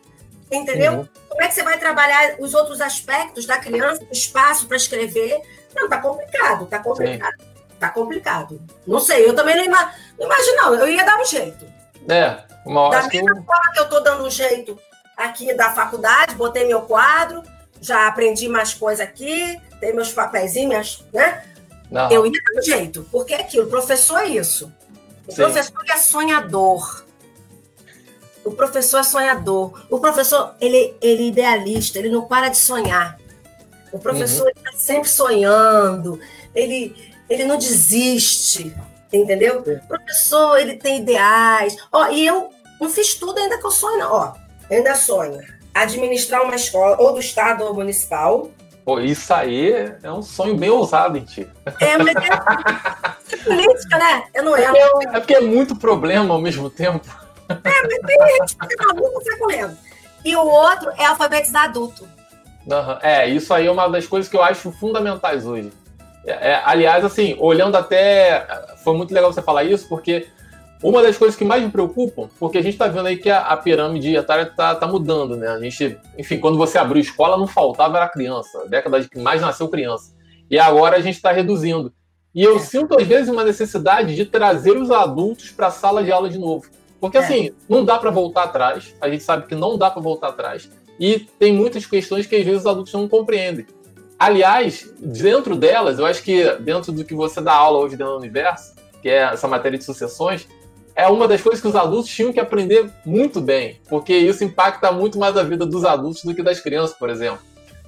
entendeu? Uhum. Como é que você vai trabalhar os outros aspectos da criança, o espaço para escrever. Não, tá complicado, tá complicado. Sim. Tá complicado. Não sei, eu também não, ima não imagino, não. Eu ia dar um jeito. É, uma hora Da mesma que... forma que eu tô dando um jeito aqui da faculdade, botei meu quadro, já aprendi mais coisa aqui, tem meus papeizinhos, né? Não. Eu ia dar um jeito, porque é aquilo, o professor é isso. O Sim. professor é sonhador. O professor é sonhador. O professor, ele, ele é idealista, ele não para de sonhar. O professor está uhum. sempre sonhando, ele, ele não desiste, entendeu? O professor, ele tem ideais. Ó, e eu não fiz tudo ainda que eu sonho, não. Ó, ainda sonho administrar uma escola, ou do estado ou municipal. Pô, isso aí é um sonho bem ousado em ti. É, mas é política, né? Eu não é. É, é porque é muito problema ao mesmo tempo. É, mas tem gente que fica maluco, sai correndo. E o outro é alfabetizar adulto. Uhum. É, isso aí é uma das coisas que eu acho fundamentais hoje. É, é, aliás, assim, olhando até. Foi muito legal você falar isso, porque uma das coisas que mais me preocupam, porque a gente está vendo aí que a, a pirâmide etária está tá mudando, né? A gente, enfim, quando você abriu escola, não faltava era criança, década de que mais nasceu criança. E agora a gente está reduzindo. E eu é. sinto, às vezes, uma necessidade de trazer os adultos para a sala de aula de novo. Porque, é. assim, não dá para voltar atrás. A gente sabe que não dá para voltar atrás. E tem muitas questões que, às vezes, os adultos não compreendem. Aliás, dentro delas, eu acho que dentro do que você dá aula hoje dentro do universo, que é essa matéria de sucessões, é uma das coisas que os adultos tinham que aprender muito bem, porque isso impacta muito mais a vida dos adultos do que das crianças, por exemplo.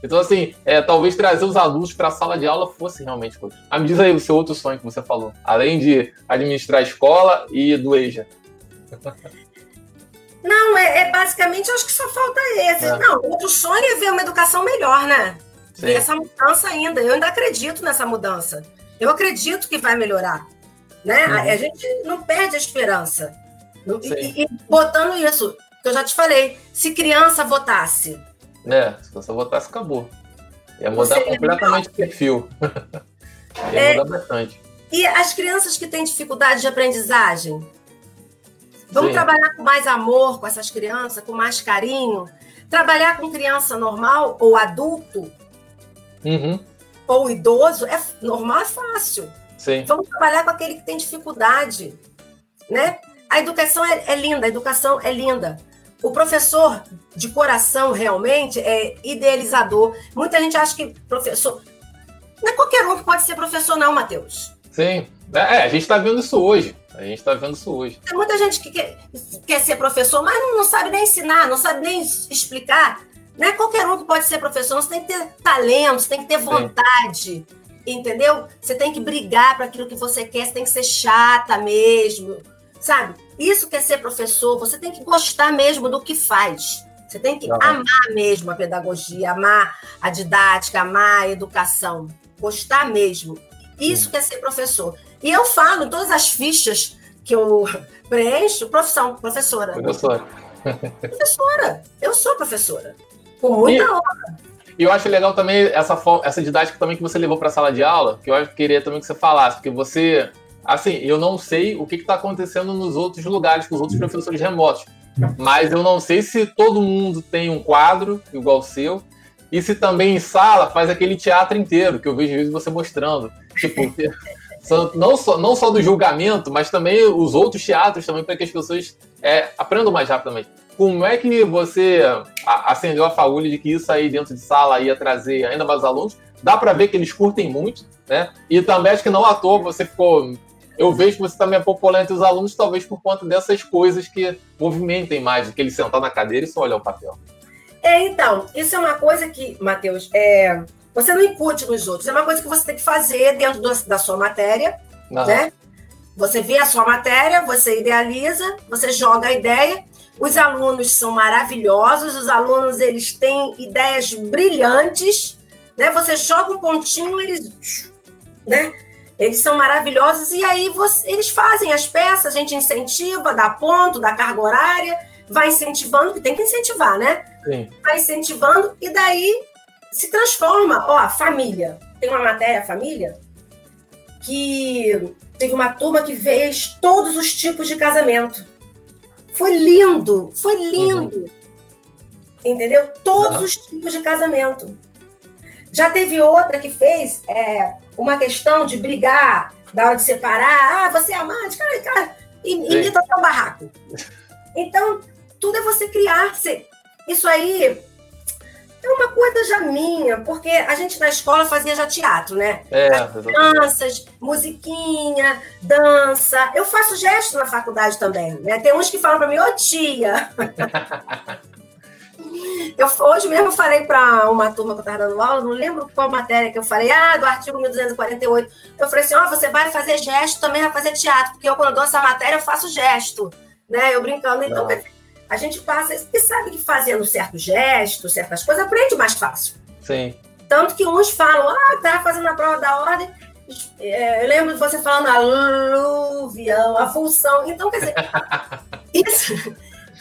Então, assim, é, talvez trazer os adultos para a sala de aula fosse realmente coisa. Ah, me diz aí o seu outro sonho que você falou, além de administrar a escola e do EJA. Não, é, é basicamente, acho que só falta esse. É. Não, outro sonho é ver uma educação melhor, né? Sim. Ver essa mudança ainda. Eu ainda acredito nessa mudança. Eu acredito que vai melhorar. Né? Uhum. A, gente não perde a esperança. E, e, botando isso, que eu já te falei, se criança votasse, é, se você votasse, acabou. Ia mudar completamente o perfil. Ia é, mudar bastante. E as crianças que têm dificuldade de aprendizagem? Vamos Sim. trabalhar com mais amor com essas crianças, com mais carinho. Trabalhar com criança normal ou adulto uhum. ou idoso é normal, é fácil. Sim. Vamos trabalhar com aquele que tem dificuldade, né? A educação é, é linda, a educação é linda. O professor de coração realmente é idealizador. Muita gente acha que professor. Não é qualquer um que pode ser professor, não, Matheus. Sim. É, é a gente está vendo isso hoje. A gente está vendo isso hoje. Tem muita gente que quer, quer ser professor, mas não, não sabe nem ensinar, não sabe nem explicar. Não é qualquer um que pode ser professor, você tem que ter talento, você tem que ter vontade. Sim. Entendeu? Você tem que brigar para aquilo que você quer, você tem que ser chata mesmo, sabe? Isso quer ser professor, você tem que gostar mesmo do que faz. Você tem que amar mesmo a pedagogia, amar a didática, amar a educação. Gostar mesmo. Isso quer ser professor. E eu falo em todas as fichas que eu preencho, profissão, professora. Professora. Professora. Eu sou professora. Com muita e, honra. E eu acho legal também essa, essa didática também que você levou para a sala de aula, que eu queria também que você falasse, porque você Assim, eu não sei o que está acontecendo nos outros lugares, com os outros professores remotos. Mas eu não sei se todo mundo tem um quadro igual o seu. E se também em sala faz aquele teatro inteiro, que eu vejo você mostrando. Tipo, não só, não só do julgamento, mas também os outros teatros também, para que as pessoas é, aprendam mais rapidamente. Como é que você acendeu a fagulha de que isso aí dentro de sala ia trazer ainda mais alunos? Dá para ver que eles curtem muito, né? E também acho que não à toa você ficou eu vejo que você também é popular entre os alunos, talvez por conta dessas coisas que movimentem mais do que ele sentar na cadeira e só olhar o papel. É, então, isso é uma coisa que, Matheus, é, você não incute nos outros, é uma coisa que você tem que fazer dentro do, da sua matéria, né? Você vê a sua matéria, você idealiza, você joga a ideia. Os alunos são maravilhosos, os alunos eles têm ideias brilhantes, né? Você joga um pontinho, eles, né? Eles são maravilhosos e aí você, eles fazem as peças, a gente incentiva, dá ponto, dá carga horária, vai incentivando, que tem que incentivar, né? Sim. Vai incentivando e daí se transforma. Ó, família. Tem uma matéria, família, que teve uma turma que fez todos os tipos de casamento. Foi lindo, foi lindo. Uhum. Entendeu? Todos uhum. os tipos de casamento. Já teve outra que fez é, uma questão de brigar, da hora de separar. Ah, você é amante, cara, cara, imita o barraco. Então, tudo é você criar. Isso aí é uma coisa já minha, porque a gente na escola fazia já teatro, né? É, Danças, musiquinha, dança. Eu faço gesto na faculdade também, né? Tem uns que falam para mim, ô tia. Eu, hoje mesmo falei para uma turma que eu estava dando aula, não lembro qual matéria que eu falei, ah, do artigo 1248. Eu falei assim: ó, oh, você vai fazer gesto, também vai fazer teatro, porque eu, quando eu dou essa matéria, eu faço gesto, né? Eu brincando. Então. A gente passa, e sabe que fazendo certos gestos, certas coisas, aprende mais fácil. Sim. Tanto que uns falam, ah, tá fazendo a prova da ordem. É, eu lembro de você falando aluvião, a função. Então, quer dizer, Isso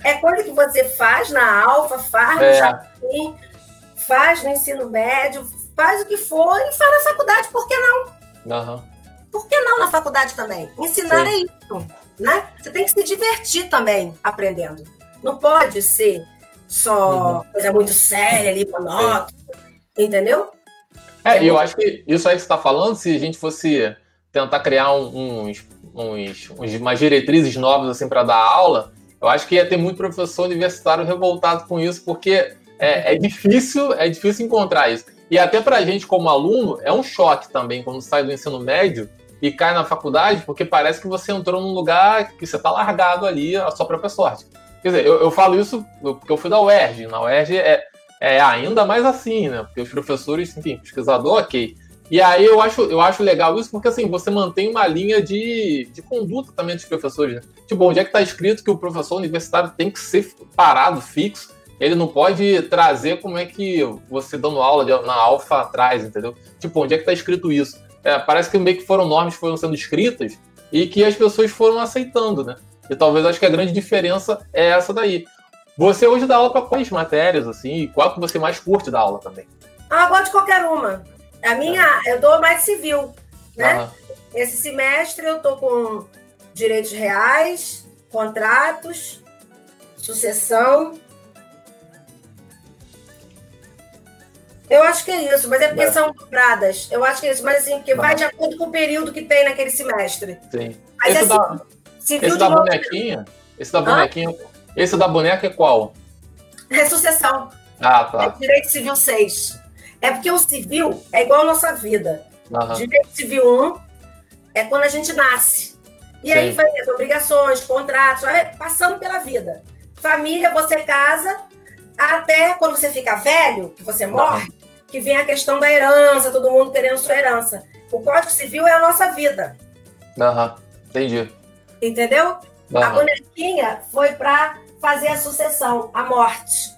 é coisa que você faz na alfa, faz é. no jardim, faz no ensino médio, faz o que for e faz na faculdade, por que não? Uhum. Por que não na faculdade também? Ensinar Sim. é isso, né? Você tem que se divertir também aprendendo. Não pode ser só uhum. coisa muito séria ali, monótona, entendeu? É, e eu acho que isso aí que você está falando, se a gente fosse tentar criar uns, uns, uns umas diretrizes novas assim para dar aula, eu acho que ia ter muito professor universitário revoltado com isso, porque é, é difícil, é difícil encontrar isso. E até para a gente como aluno é um choque também quando sai do ensino médio e cai na faculdade, porque parece que você entrou num lugar que você está largado ali a sua própria sorte. Quer dizer, eu, eu falo isso porque eu fui da UERJ. Na UERJ é, é ainda mais assim, né? Porque os professores, enfim, pesquisador, ok. E aí eu acho, eu acho legal isso porque assim, você mantém uma linha de, de conduta também dos professores. Né? Tipo, onde é que está escrito que o professor universitário tem que ser parado, fixo? Ele não pode trazer como é que você dando aula de, na alfa atrás, entendeu? Tipo, onde é que está escrito isso? É, parece que meio que foram normas que foram sendo escritas e que as pessoas foram aceitando, né? E talvez acho que a grande diferença é essa daí. Você hoje dá aula para quais matérias, assim? Qual que você mais curte da aula também? Ah, gosto de qualquer uma. A minha, eu dou mais civil, né? Uhum. Esse semestre eu tô com direitos reais, contratos, sucessão. Eu acho que é isso, mas é porque é. são dobradas. Eu acho que é isso, mas assim, porque vai de acordo com o período que tem naquele semestre. Sim. Mas esse é da, civil esse da bonequinha, esse da bonequinha, esse da boneca é qual? É sucessão. Ah, tá. É direito civil 6. É porque o civil é igual a nossa vida. Uhum. Direito civil 1 é quando a gente nasce. E Sim. aí vai as obrigações, contratos, passando pela vida. Família, você casa, até quando você fica velho, que você morre, uhum. que vem a questão da herança, todo mundo querendo sua herança. O Código Civil é a nossa vida. Aham, uhum. entendi. Entendeu? Uhum. A bonequinha foi para fazer a sucessão, a morte.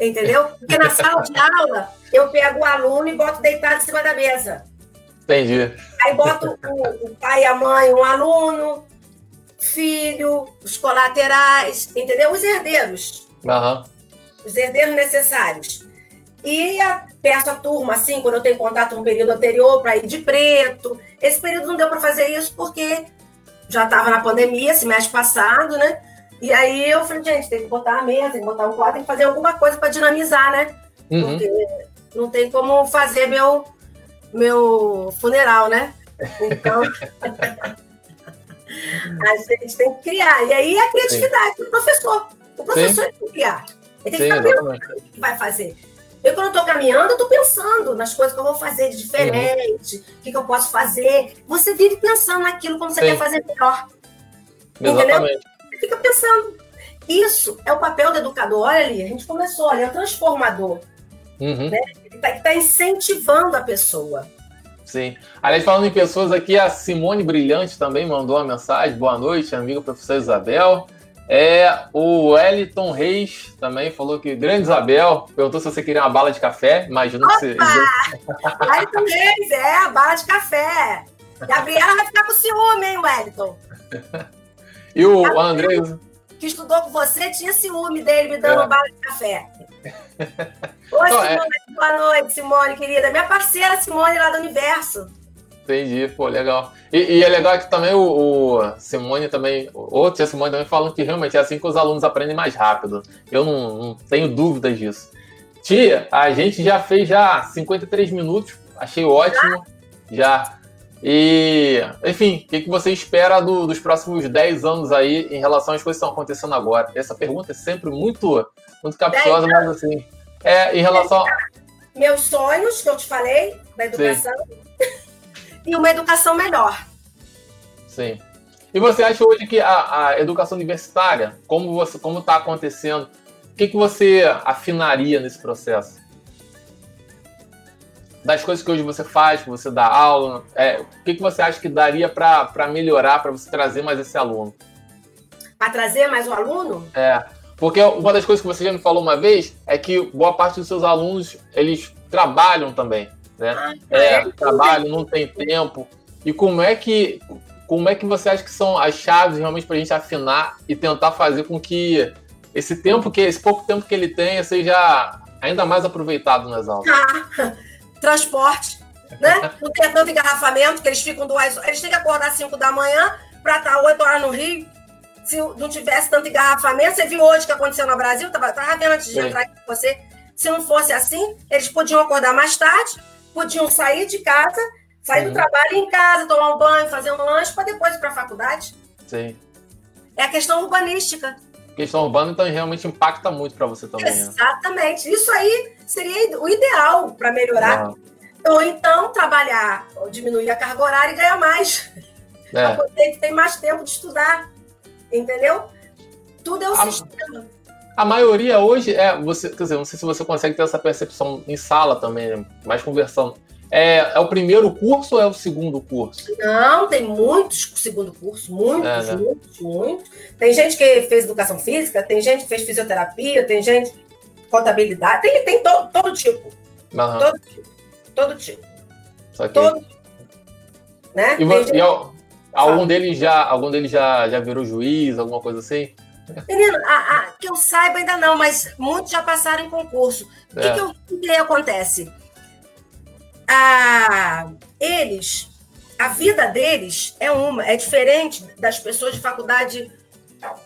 Entendeu? Porque na sala de aula, eu pego o aluno e boto deitado em cima da mesa. Entendi. Aí boto o, o pai a mãe, um aluno, filho, os colaterais, entendeu? Os herdeiros. Uhum. Os herdeiros necessários. E a, peço a turma, assim, quando eu tenho contato no período anterior, para ir de preto. Esse período não deu para fazer isso porque já estava na pandemia, semestre passado, né? E aí eu falei, gente, tem que botar a mesa, tem que botar um quadro, tem que fazer alguma coisa para dinamizar, né? Uhum. Porque não tem como fazer meu, meu funeral, né? Então. a gente tem que criar. E aí a criatividade Sim. do professor. O professor Sim. tem que criar. Ele tem que Sim, ficar pensando o que vai fazer. Eu, quando estou caminhando, eu estou pensando nas coisas que eu vou fazer de diferente, o que, que, eu posso fazer. Você vive pensando naquilo como você Sim. quer fazer melhor. Exatamente. Entendeu? Você fica pensando. Isso é o papel do educador. Olha ali, a gente começou, olha, é transformador. Uhum. Né? Ele está tá incentivando a pessoa. Sim. Aliás, falando em pessoas aqui, a Simone Brilhante também mandou uma mensagem. Boa noite, amiga professora Isabel. É, o Wellington Reis também falou que grande Isabel perguntou se você queria uma bala de café. Imagino Opa! que você. Wellington Reis, é, a bala de café. Gabriela vai ficar com ciúme, hein, Wellington? e o André. Que estudou com você tinha ciúme dele me dando é. bala de café. Oi, Simone, é... boa noite, Simone, querida. Minha parceira Simone lá do Universo. Entendi, pô, legal. E, e, é legal que também o, o Simone também, o tia Simone também falando que realmente é assim que os alunos aprendem mais rápido. Eu não, não tenho dúvidas disso. Tia, a gente já fez já 53 minutos, achei ótimo, já. E, enfim, o que, que você espera do, dos próximos 10 anos aí em relação às coisas que estão acontecendo agora? Essa pergunta é sempre muito, muito capciosa, mas assim, é em relação... Meus sonhos, que eu te falei, da educação... Sim e uma educação melhor. Sim. E você acha hoje que a, a educação universitária, como você, como está acontecendo, o que, que você afinaria nesse processo? Das coisas que hoje você faz, que você dá aula, é, o que, que você acha que daria para melhorar, para você trazer mais esse aluno? Para trazer mais um aluno? É. Porque uma das coisas que você já me falou uma vez é que boa parte dos seus alunos, eles trabalham também né? Ah, é, é trabalho, não tem tempo. E como é que como é que você acha que são as chaves realmente para a gente afinar e tentar fazer com que esse tempo que esse pouco tempo que ele tenha seja ainda mais aproveitado nas aulas? Ah, transporte, né? Não tem tanto engarrafamento que eles ficam duas Eles têm que acordar às 5 da manhã para estar 8 horas no Rio. Se não tivesse tanto engarrafamento, você viu hoje o que aconteceu no Brasil? Tava, tava vendo antes de Sim. entrar aqui com você. Se não fosse assim, eles podiam acordar mais tarde, podiam sair de casa, sair uhum. do trabalho em casa, tomar um banho, fazer um lanche para depois ir para a faculdade. Sim. É a questão urbanística. A questão urbana, então, realmente impacta muito para você também. Né? Exatamente. Né? Isso aí seria o ideal para melhorar. Uhum. Ou então trabalhar, ou diminuir a carga horária e ganhar mais. É. Para poder ter mais tempo de estudar. Entendeu? Tudo é o a, sistema. A maioria hoje é. Você, quer dizer, não sei se você consegue ter essa percepção em sala também, né? mais conversando. É, é o primeiro curso ou é o segundo curso? Não, tem muitos segundo curso, muitos, é, né? muitos, muitos. Tem gente que fez educação física, tem gente que fez fisioterapia, tem gente contabilidade, tem, tem todo, todo tipo. Uhum. Todo tipo. Todo tipo. Só que... Todo Né? E, gente... e algum deles já, algum deles já, já virou juiz, alguma coisa assim? Menino, a, a, que eu saiba ainda não, mas muitos já passaram em concurso. O é. que, que, que, acontece? A, eles, a vida deles é uma, é diferente das pessoas de faculdade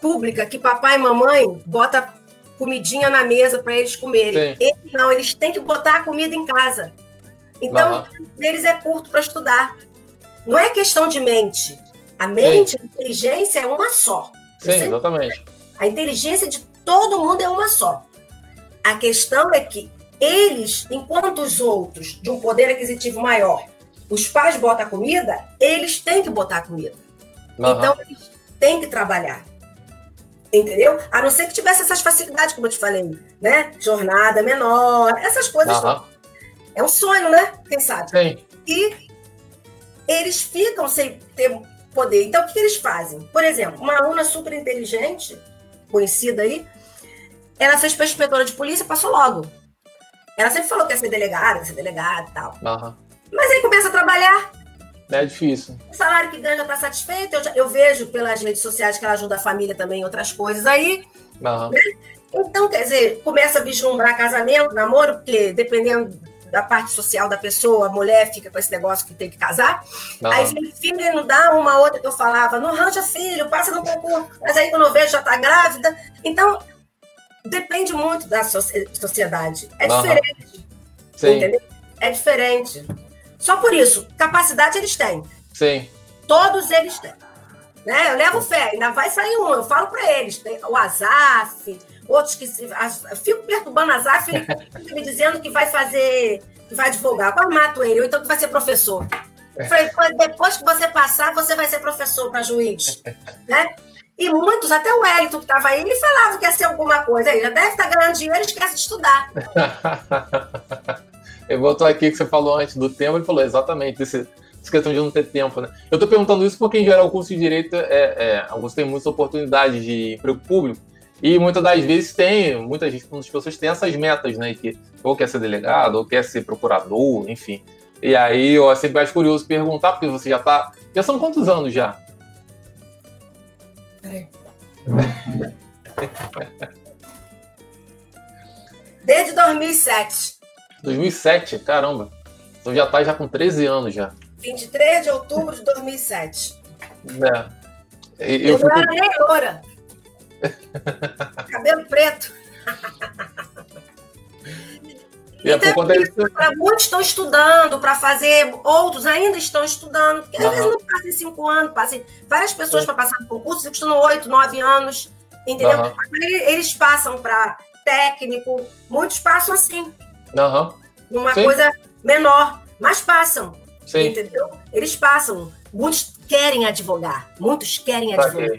pública, que papai e mamãe bota comidinha na mesa para eles comerem. Eles não, eles têm que botar a comida em casa. Então, uhum. eles é curto para estudar. Não é questão de mente. A mente, Sim. a inteligência é uma só. Sim, exatamente. A inteligência de todo mundo é uma só. A questão é que eles, enquanto os outros de um poder aquisitivo maior, os pais botam a comida, eles têm que botar a comida. Uhum. Então, eles têm que trabalhar. Entendeu? A não ser que tivesse essas facilidades, como eu te falei, né? Jornada menor, essas coisas. Uhum. É um sonho, né? Quem sabe? Sim. E eles ficam sem ter poder. Então, o que eles fazem? Por exemplo, uma aluna super inteligente, conhecida aí, ela fez para inspetora de polícia, passou logo. Ela sempre falou que ia ser delegada, ia ser delegada e tal. Uhum. Mas aí começa a trabalhar. É difícil. O salário que ganha já está satisfeito. Eu, já, eu, vejo pelas redes sociais que ela ajuda a família também em outras coisas aí. Uhum. Né? Então, quer dizer, começa a vislumbrar casamento, namoro, porque dependendo da parte social da pessoa, a mulher fica com esse negócio que tem que casar. Não. Aí filho não dá uma outra que eu falava, não arranja filho, passa no concurso, mas aí quando eu vejo já tá grávida. Então, depende muito da sociedade. É diferente. Sim. Entendeu? É diferente. Só por isso, capacidade eles têm. Sim. Todos eles têm. Né? Eu levo fé, ainda vai sair um, eu falo para eles. Tem o Azaf, outros que se, as, fico perturbando as AF, ele me dizendo que vai fazer, que vai advogar. Quase mato ele, ou então que vai ser professor. Eu falei, depois que você passar, você vai ser professor para juiz. né? E muitos, até o Wellington que estava aí, ele falava que ia ser alguma coisa. Ele já deve estar ganhando dinheiro e esquece de estudar. ele voltou aqui que você falou antes do tempo, ele falou exatamente esse, essa questão de não ter tempo, né? Eu estou perguntando isso porque, em geral, o curso de Direito, é, é, alguns têm muitas oportunidades de emprego público, e muitas das vezes tem, muitas, muitas pessoas têm essas metas, né? Que ou quer ser delegado, ou quer ser procurador, enfim. E aí eu sempre acho curioso perguntar, porque você já está. Já são quantos anos já? Desde 2007. 2007, caramba. Então já tá já com 13 anos já. 23 de outubro de 2007. É. Eu, eu, eu fico... era nem loura. Cabelo preto. E é então, por Muitos estão estudando para fazer, outros ainda estão estudando, porque às vezes não passam em cinco anos, passam várias pessoas para passar no concurso estudam oito, nove anos, entendeu? Uhum. Eles passam para técnico, muitos passam assim, uhum. numa Sim. coisa menor, mas passam, Sim. entendeu? Eles passam, muitos querem advogar, muitos querem advogar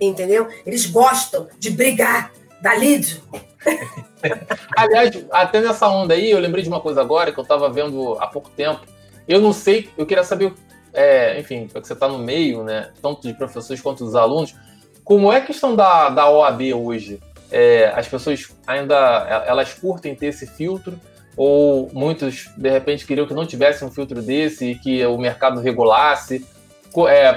entendeu? Eles gostam de brigar, da lido. Aliás, até nessa onda aí, eu lembrei de uma coisa agora que eu estava vendo há pouco tempo. Eu não sei, eu queria saber, é, enfim, porque você está no meio, né, tanto de professores quanto dos alunos, como é a questão da, da OAB hoje? É, as pessoas ainda elas curtem ter esse filtro ou muitos de repente queriam que não tivesse um filtro desse e que o mercado regulasse É,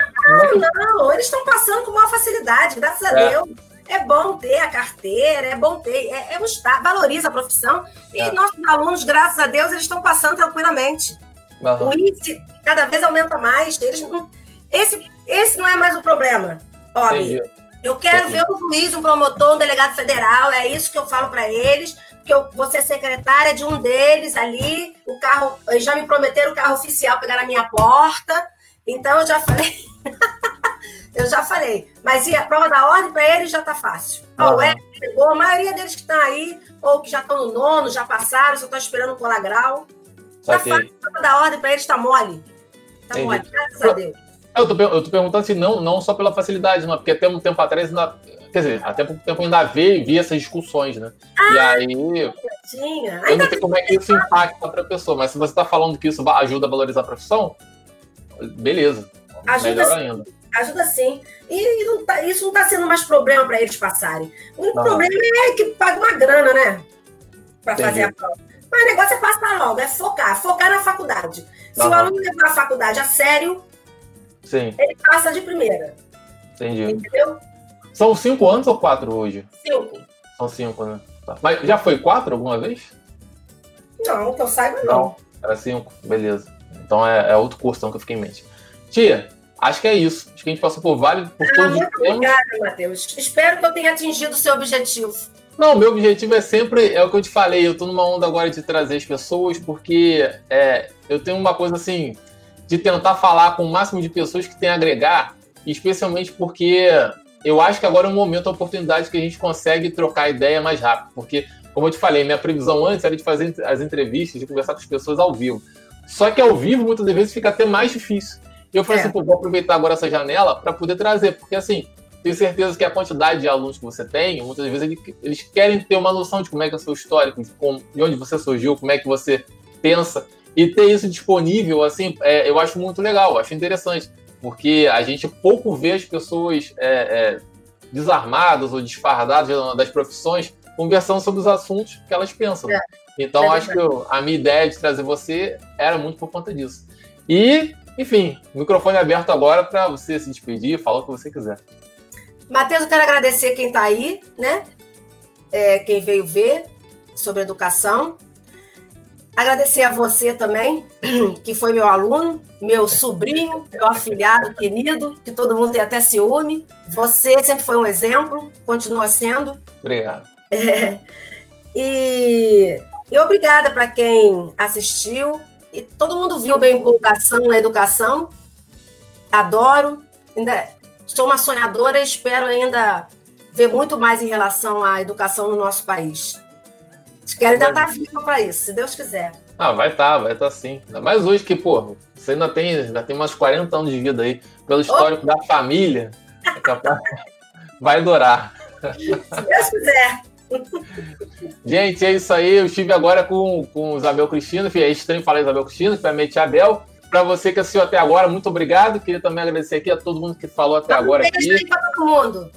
não, não, eles estão passando com maior facilidade, graças a é. Deus. É bom ter a carteira, é bom ter, é, é estado, valoriza a profissão. E é. nossos alunos, graças a Deus, eles estão passando tranquilamente. Uhum. O índice cada vez aumenta mais. Eles não, esse, esse não é mais o problema. Olha, eu quero Entendi. ver um juiz, um promotor, um delegado federal, é isso que eu falo para eles, que eu vou ser secretária de um deles ali, o carro, já me prometeram o carro oficial pegar na minha porta, então eu já falei. eu já falei. Mas e a prova da ordem para eles já tá fácil. Uhum. O Eric pegou, a maioria deles que estão aí, ou que já estão no nono, já passaram, só estão esperando o colar Já tá fácil. A prova da ordem para eles tá mole. Tá Entendi. mole, graças a Deus. Eu tô, eu tô perguntando assim, não, não só pela facilidade, mas porque até um tempo atrás ainda. Quer dizer, até pouco tempo ainda vi, vi essas discussões, né? Ah, e aí. Eu não sei como é que isso impacta para a pessoa, mas se você está falando que isso ajuda a valorizar a profissão, beleza. Ajuda melhor sim. ainda. Ajuda sim. E, não tá, isso não está sendo mais problema para eles passarem. O único problema é que paga uma grana, né? Para fazer a prova. Mas o negócio é passar logo, é focar, focar na faculdade. Se o aluno levar a faculdade a sério, Sim. ele passa de primeira. Entendi. Entendeu? São cinco anos ou quatro hoje? Cinco. São cinco, né? Tá. Mas já foi quatro alguma vez? Não, que eu saiba não. Não, era cinco, beleza. Então é, é outro curso então, que eu fiquei em mente. Tia, acho que é isso. Acho que a gente passou por vários, por ah, todos os temas. Obrigada, Matheus. Espero que eu tenha atingido o seu objetivo. Não, meu objetivo é sempre, é o que eu te falei, eu tô numa onda agora de trazer as pessoas, porque é, eu tenho uma coisa assim, de tentar falar com o máximo de pessoas que tem a agregar, especialmente porque eu acho que agora é um momento, a oportunidade que a gente consegue trocar ideia mais rápido, porque, como eu te falei, minha previsão antes era de fazer as entrevistas, de conversar com as pessoas ao vivo. Só que ao vivo, muitas vezes, fica até mais difícil. E eu falei é. assim, pô, vou aproveitar agora essa janela para poder trazer, porque assim, tenho certeza que a quantidade de alunos que você tem, muitas vezes eles, eles querem ter uma noção de como é que é o seu histórico, de, como, de onde você surgiu, como é que você pensa. E ter isso disponível, assim, é, eu acho muito legal, acho interessante, porque a gente pouco vê as pessoas é, é, desarmadas ou desfardadas das profissões conversando sobre os assuntos que elas pensam. É. Então, é acho que eu, a minha ideia de trazer você era muito por conta disso. E, enfim, microfone aberto agora para você se despedir, falar o que você quiser. Matheus, eu quero agradecer quem está aí, né? É, quem veio ver sobre educação. Agradecer a você também, que foi meu aluno, meu sobrinho, meu afilhado querido, que todo mundo tem até ciúme. Você sempre foi um exemplo, continua sendo. Obrigado. É, e e obrigada para quem assistiu. E todo mundo viu bem empolgação na educação. Adoro. Ainda sou uma sonhadora e espero ainda ver muito mais em relação à educação no nosso país. Quero ainda estar tá viva para isso, se Deus quiser. Ah, vai estar, tá, vai estar tá sim. Ainda mais hoje que, pô, você ainda tem, ainda tem umas 40 anos de vida aí, pelo histórico oh. da família, vai adorar. Se Deus quiser. Gente, é isso aí. Eu estive agora com, com Isabel Cristina. É estranho falar Isabel Cristina, que é a Abel. Para você que assistiu até agora, muito obrigado. Queria também agradecer aqui a todo mundo que falou até agora. Um beijo aqui. para todo mundo.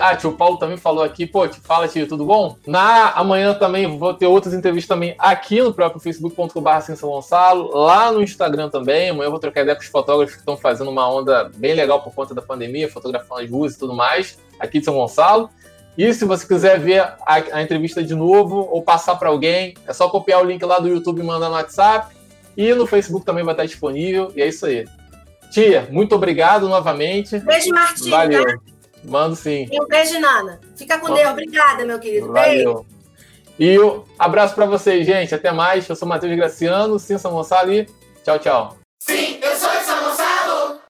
Ah, tio Paulo também falou aqui. Pô, te fala, tio, tudo bom? Na amanhã também vou ter outras entrevistas também aqui no próprio facebook.com.br São Gonçalo, lá no Instagram também. Amanhã eu vou trocar ideia com os fotógrafos que estão fazendo uma onda bem legal por conta da pandemia, fotografando as ruas e tudo mais, aqui de São Gonçalo. E se você quiser ver a, a entrevista de novo ou passar para alguém, é só copiar o link lá do YouTube e mandar no WhatsApp. E no Facebook também vai estar disponível. E é isso aí. Tia, muito obrigado novamente. Beijo, Martinho. Valeu. Tá? Mando sim. E um beijo, Nana. Fica com Deus. Obrigada, meu querido. Valeu. Beijo. E um abraço para vocês, gente. Até mais. Eu sou Matheus Graciano, Sim São Gonçalo e tchau, tchau. Sim.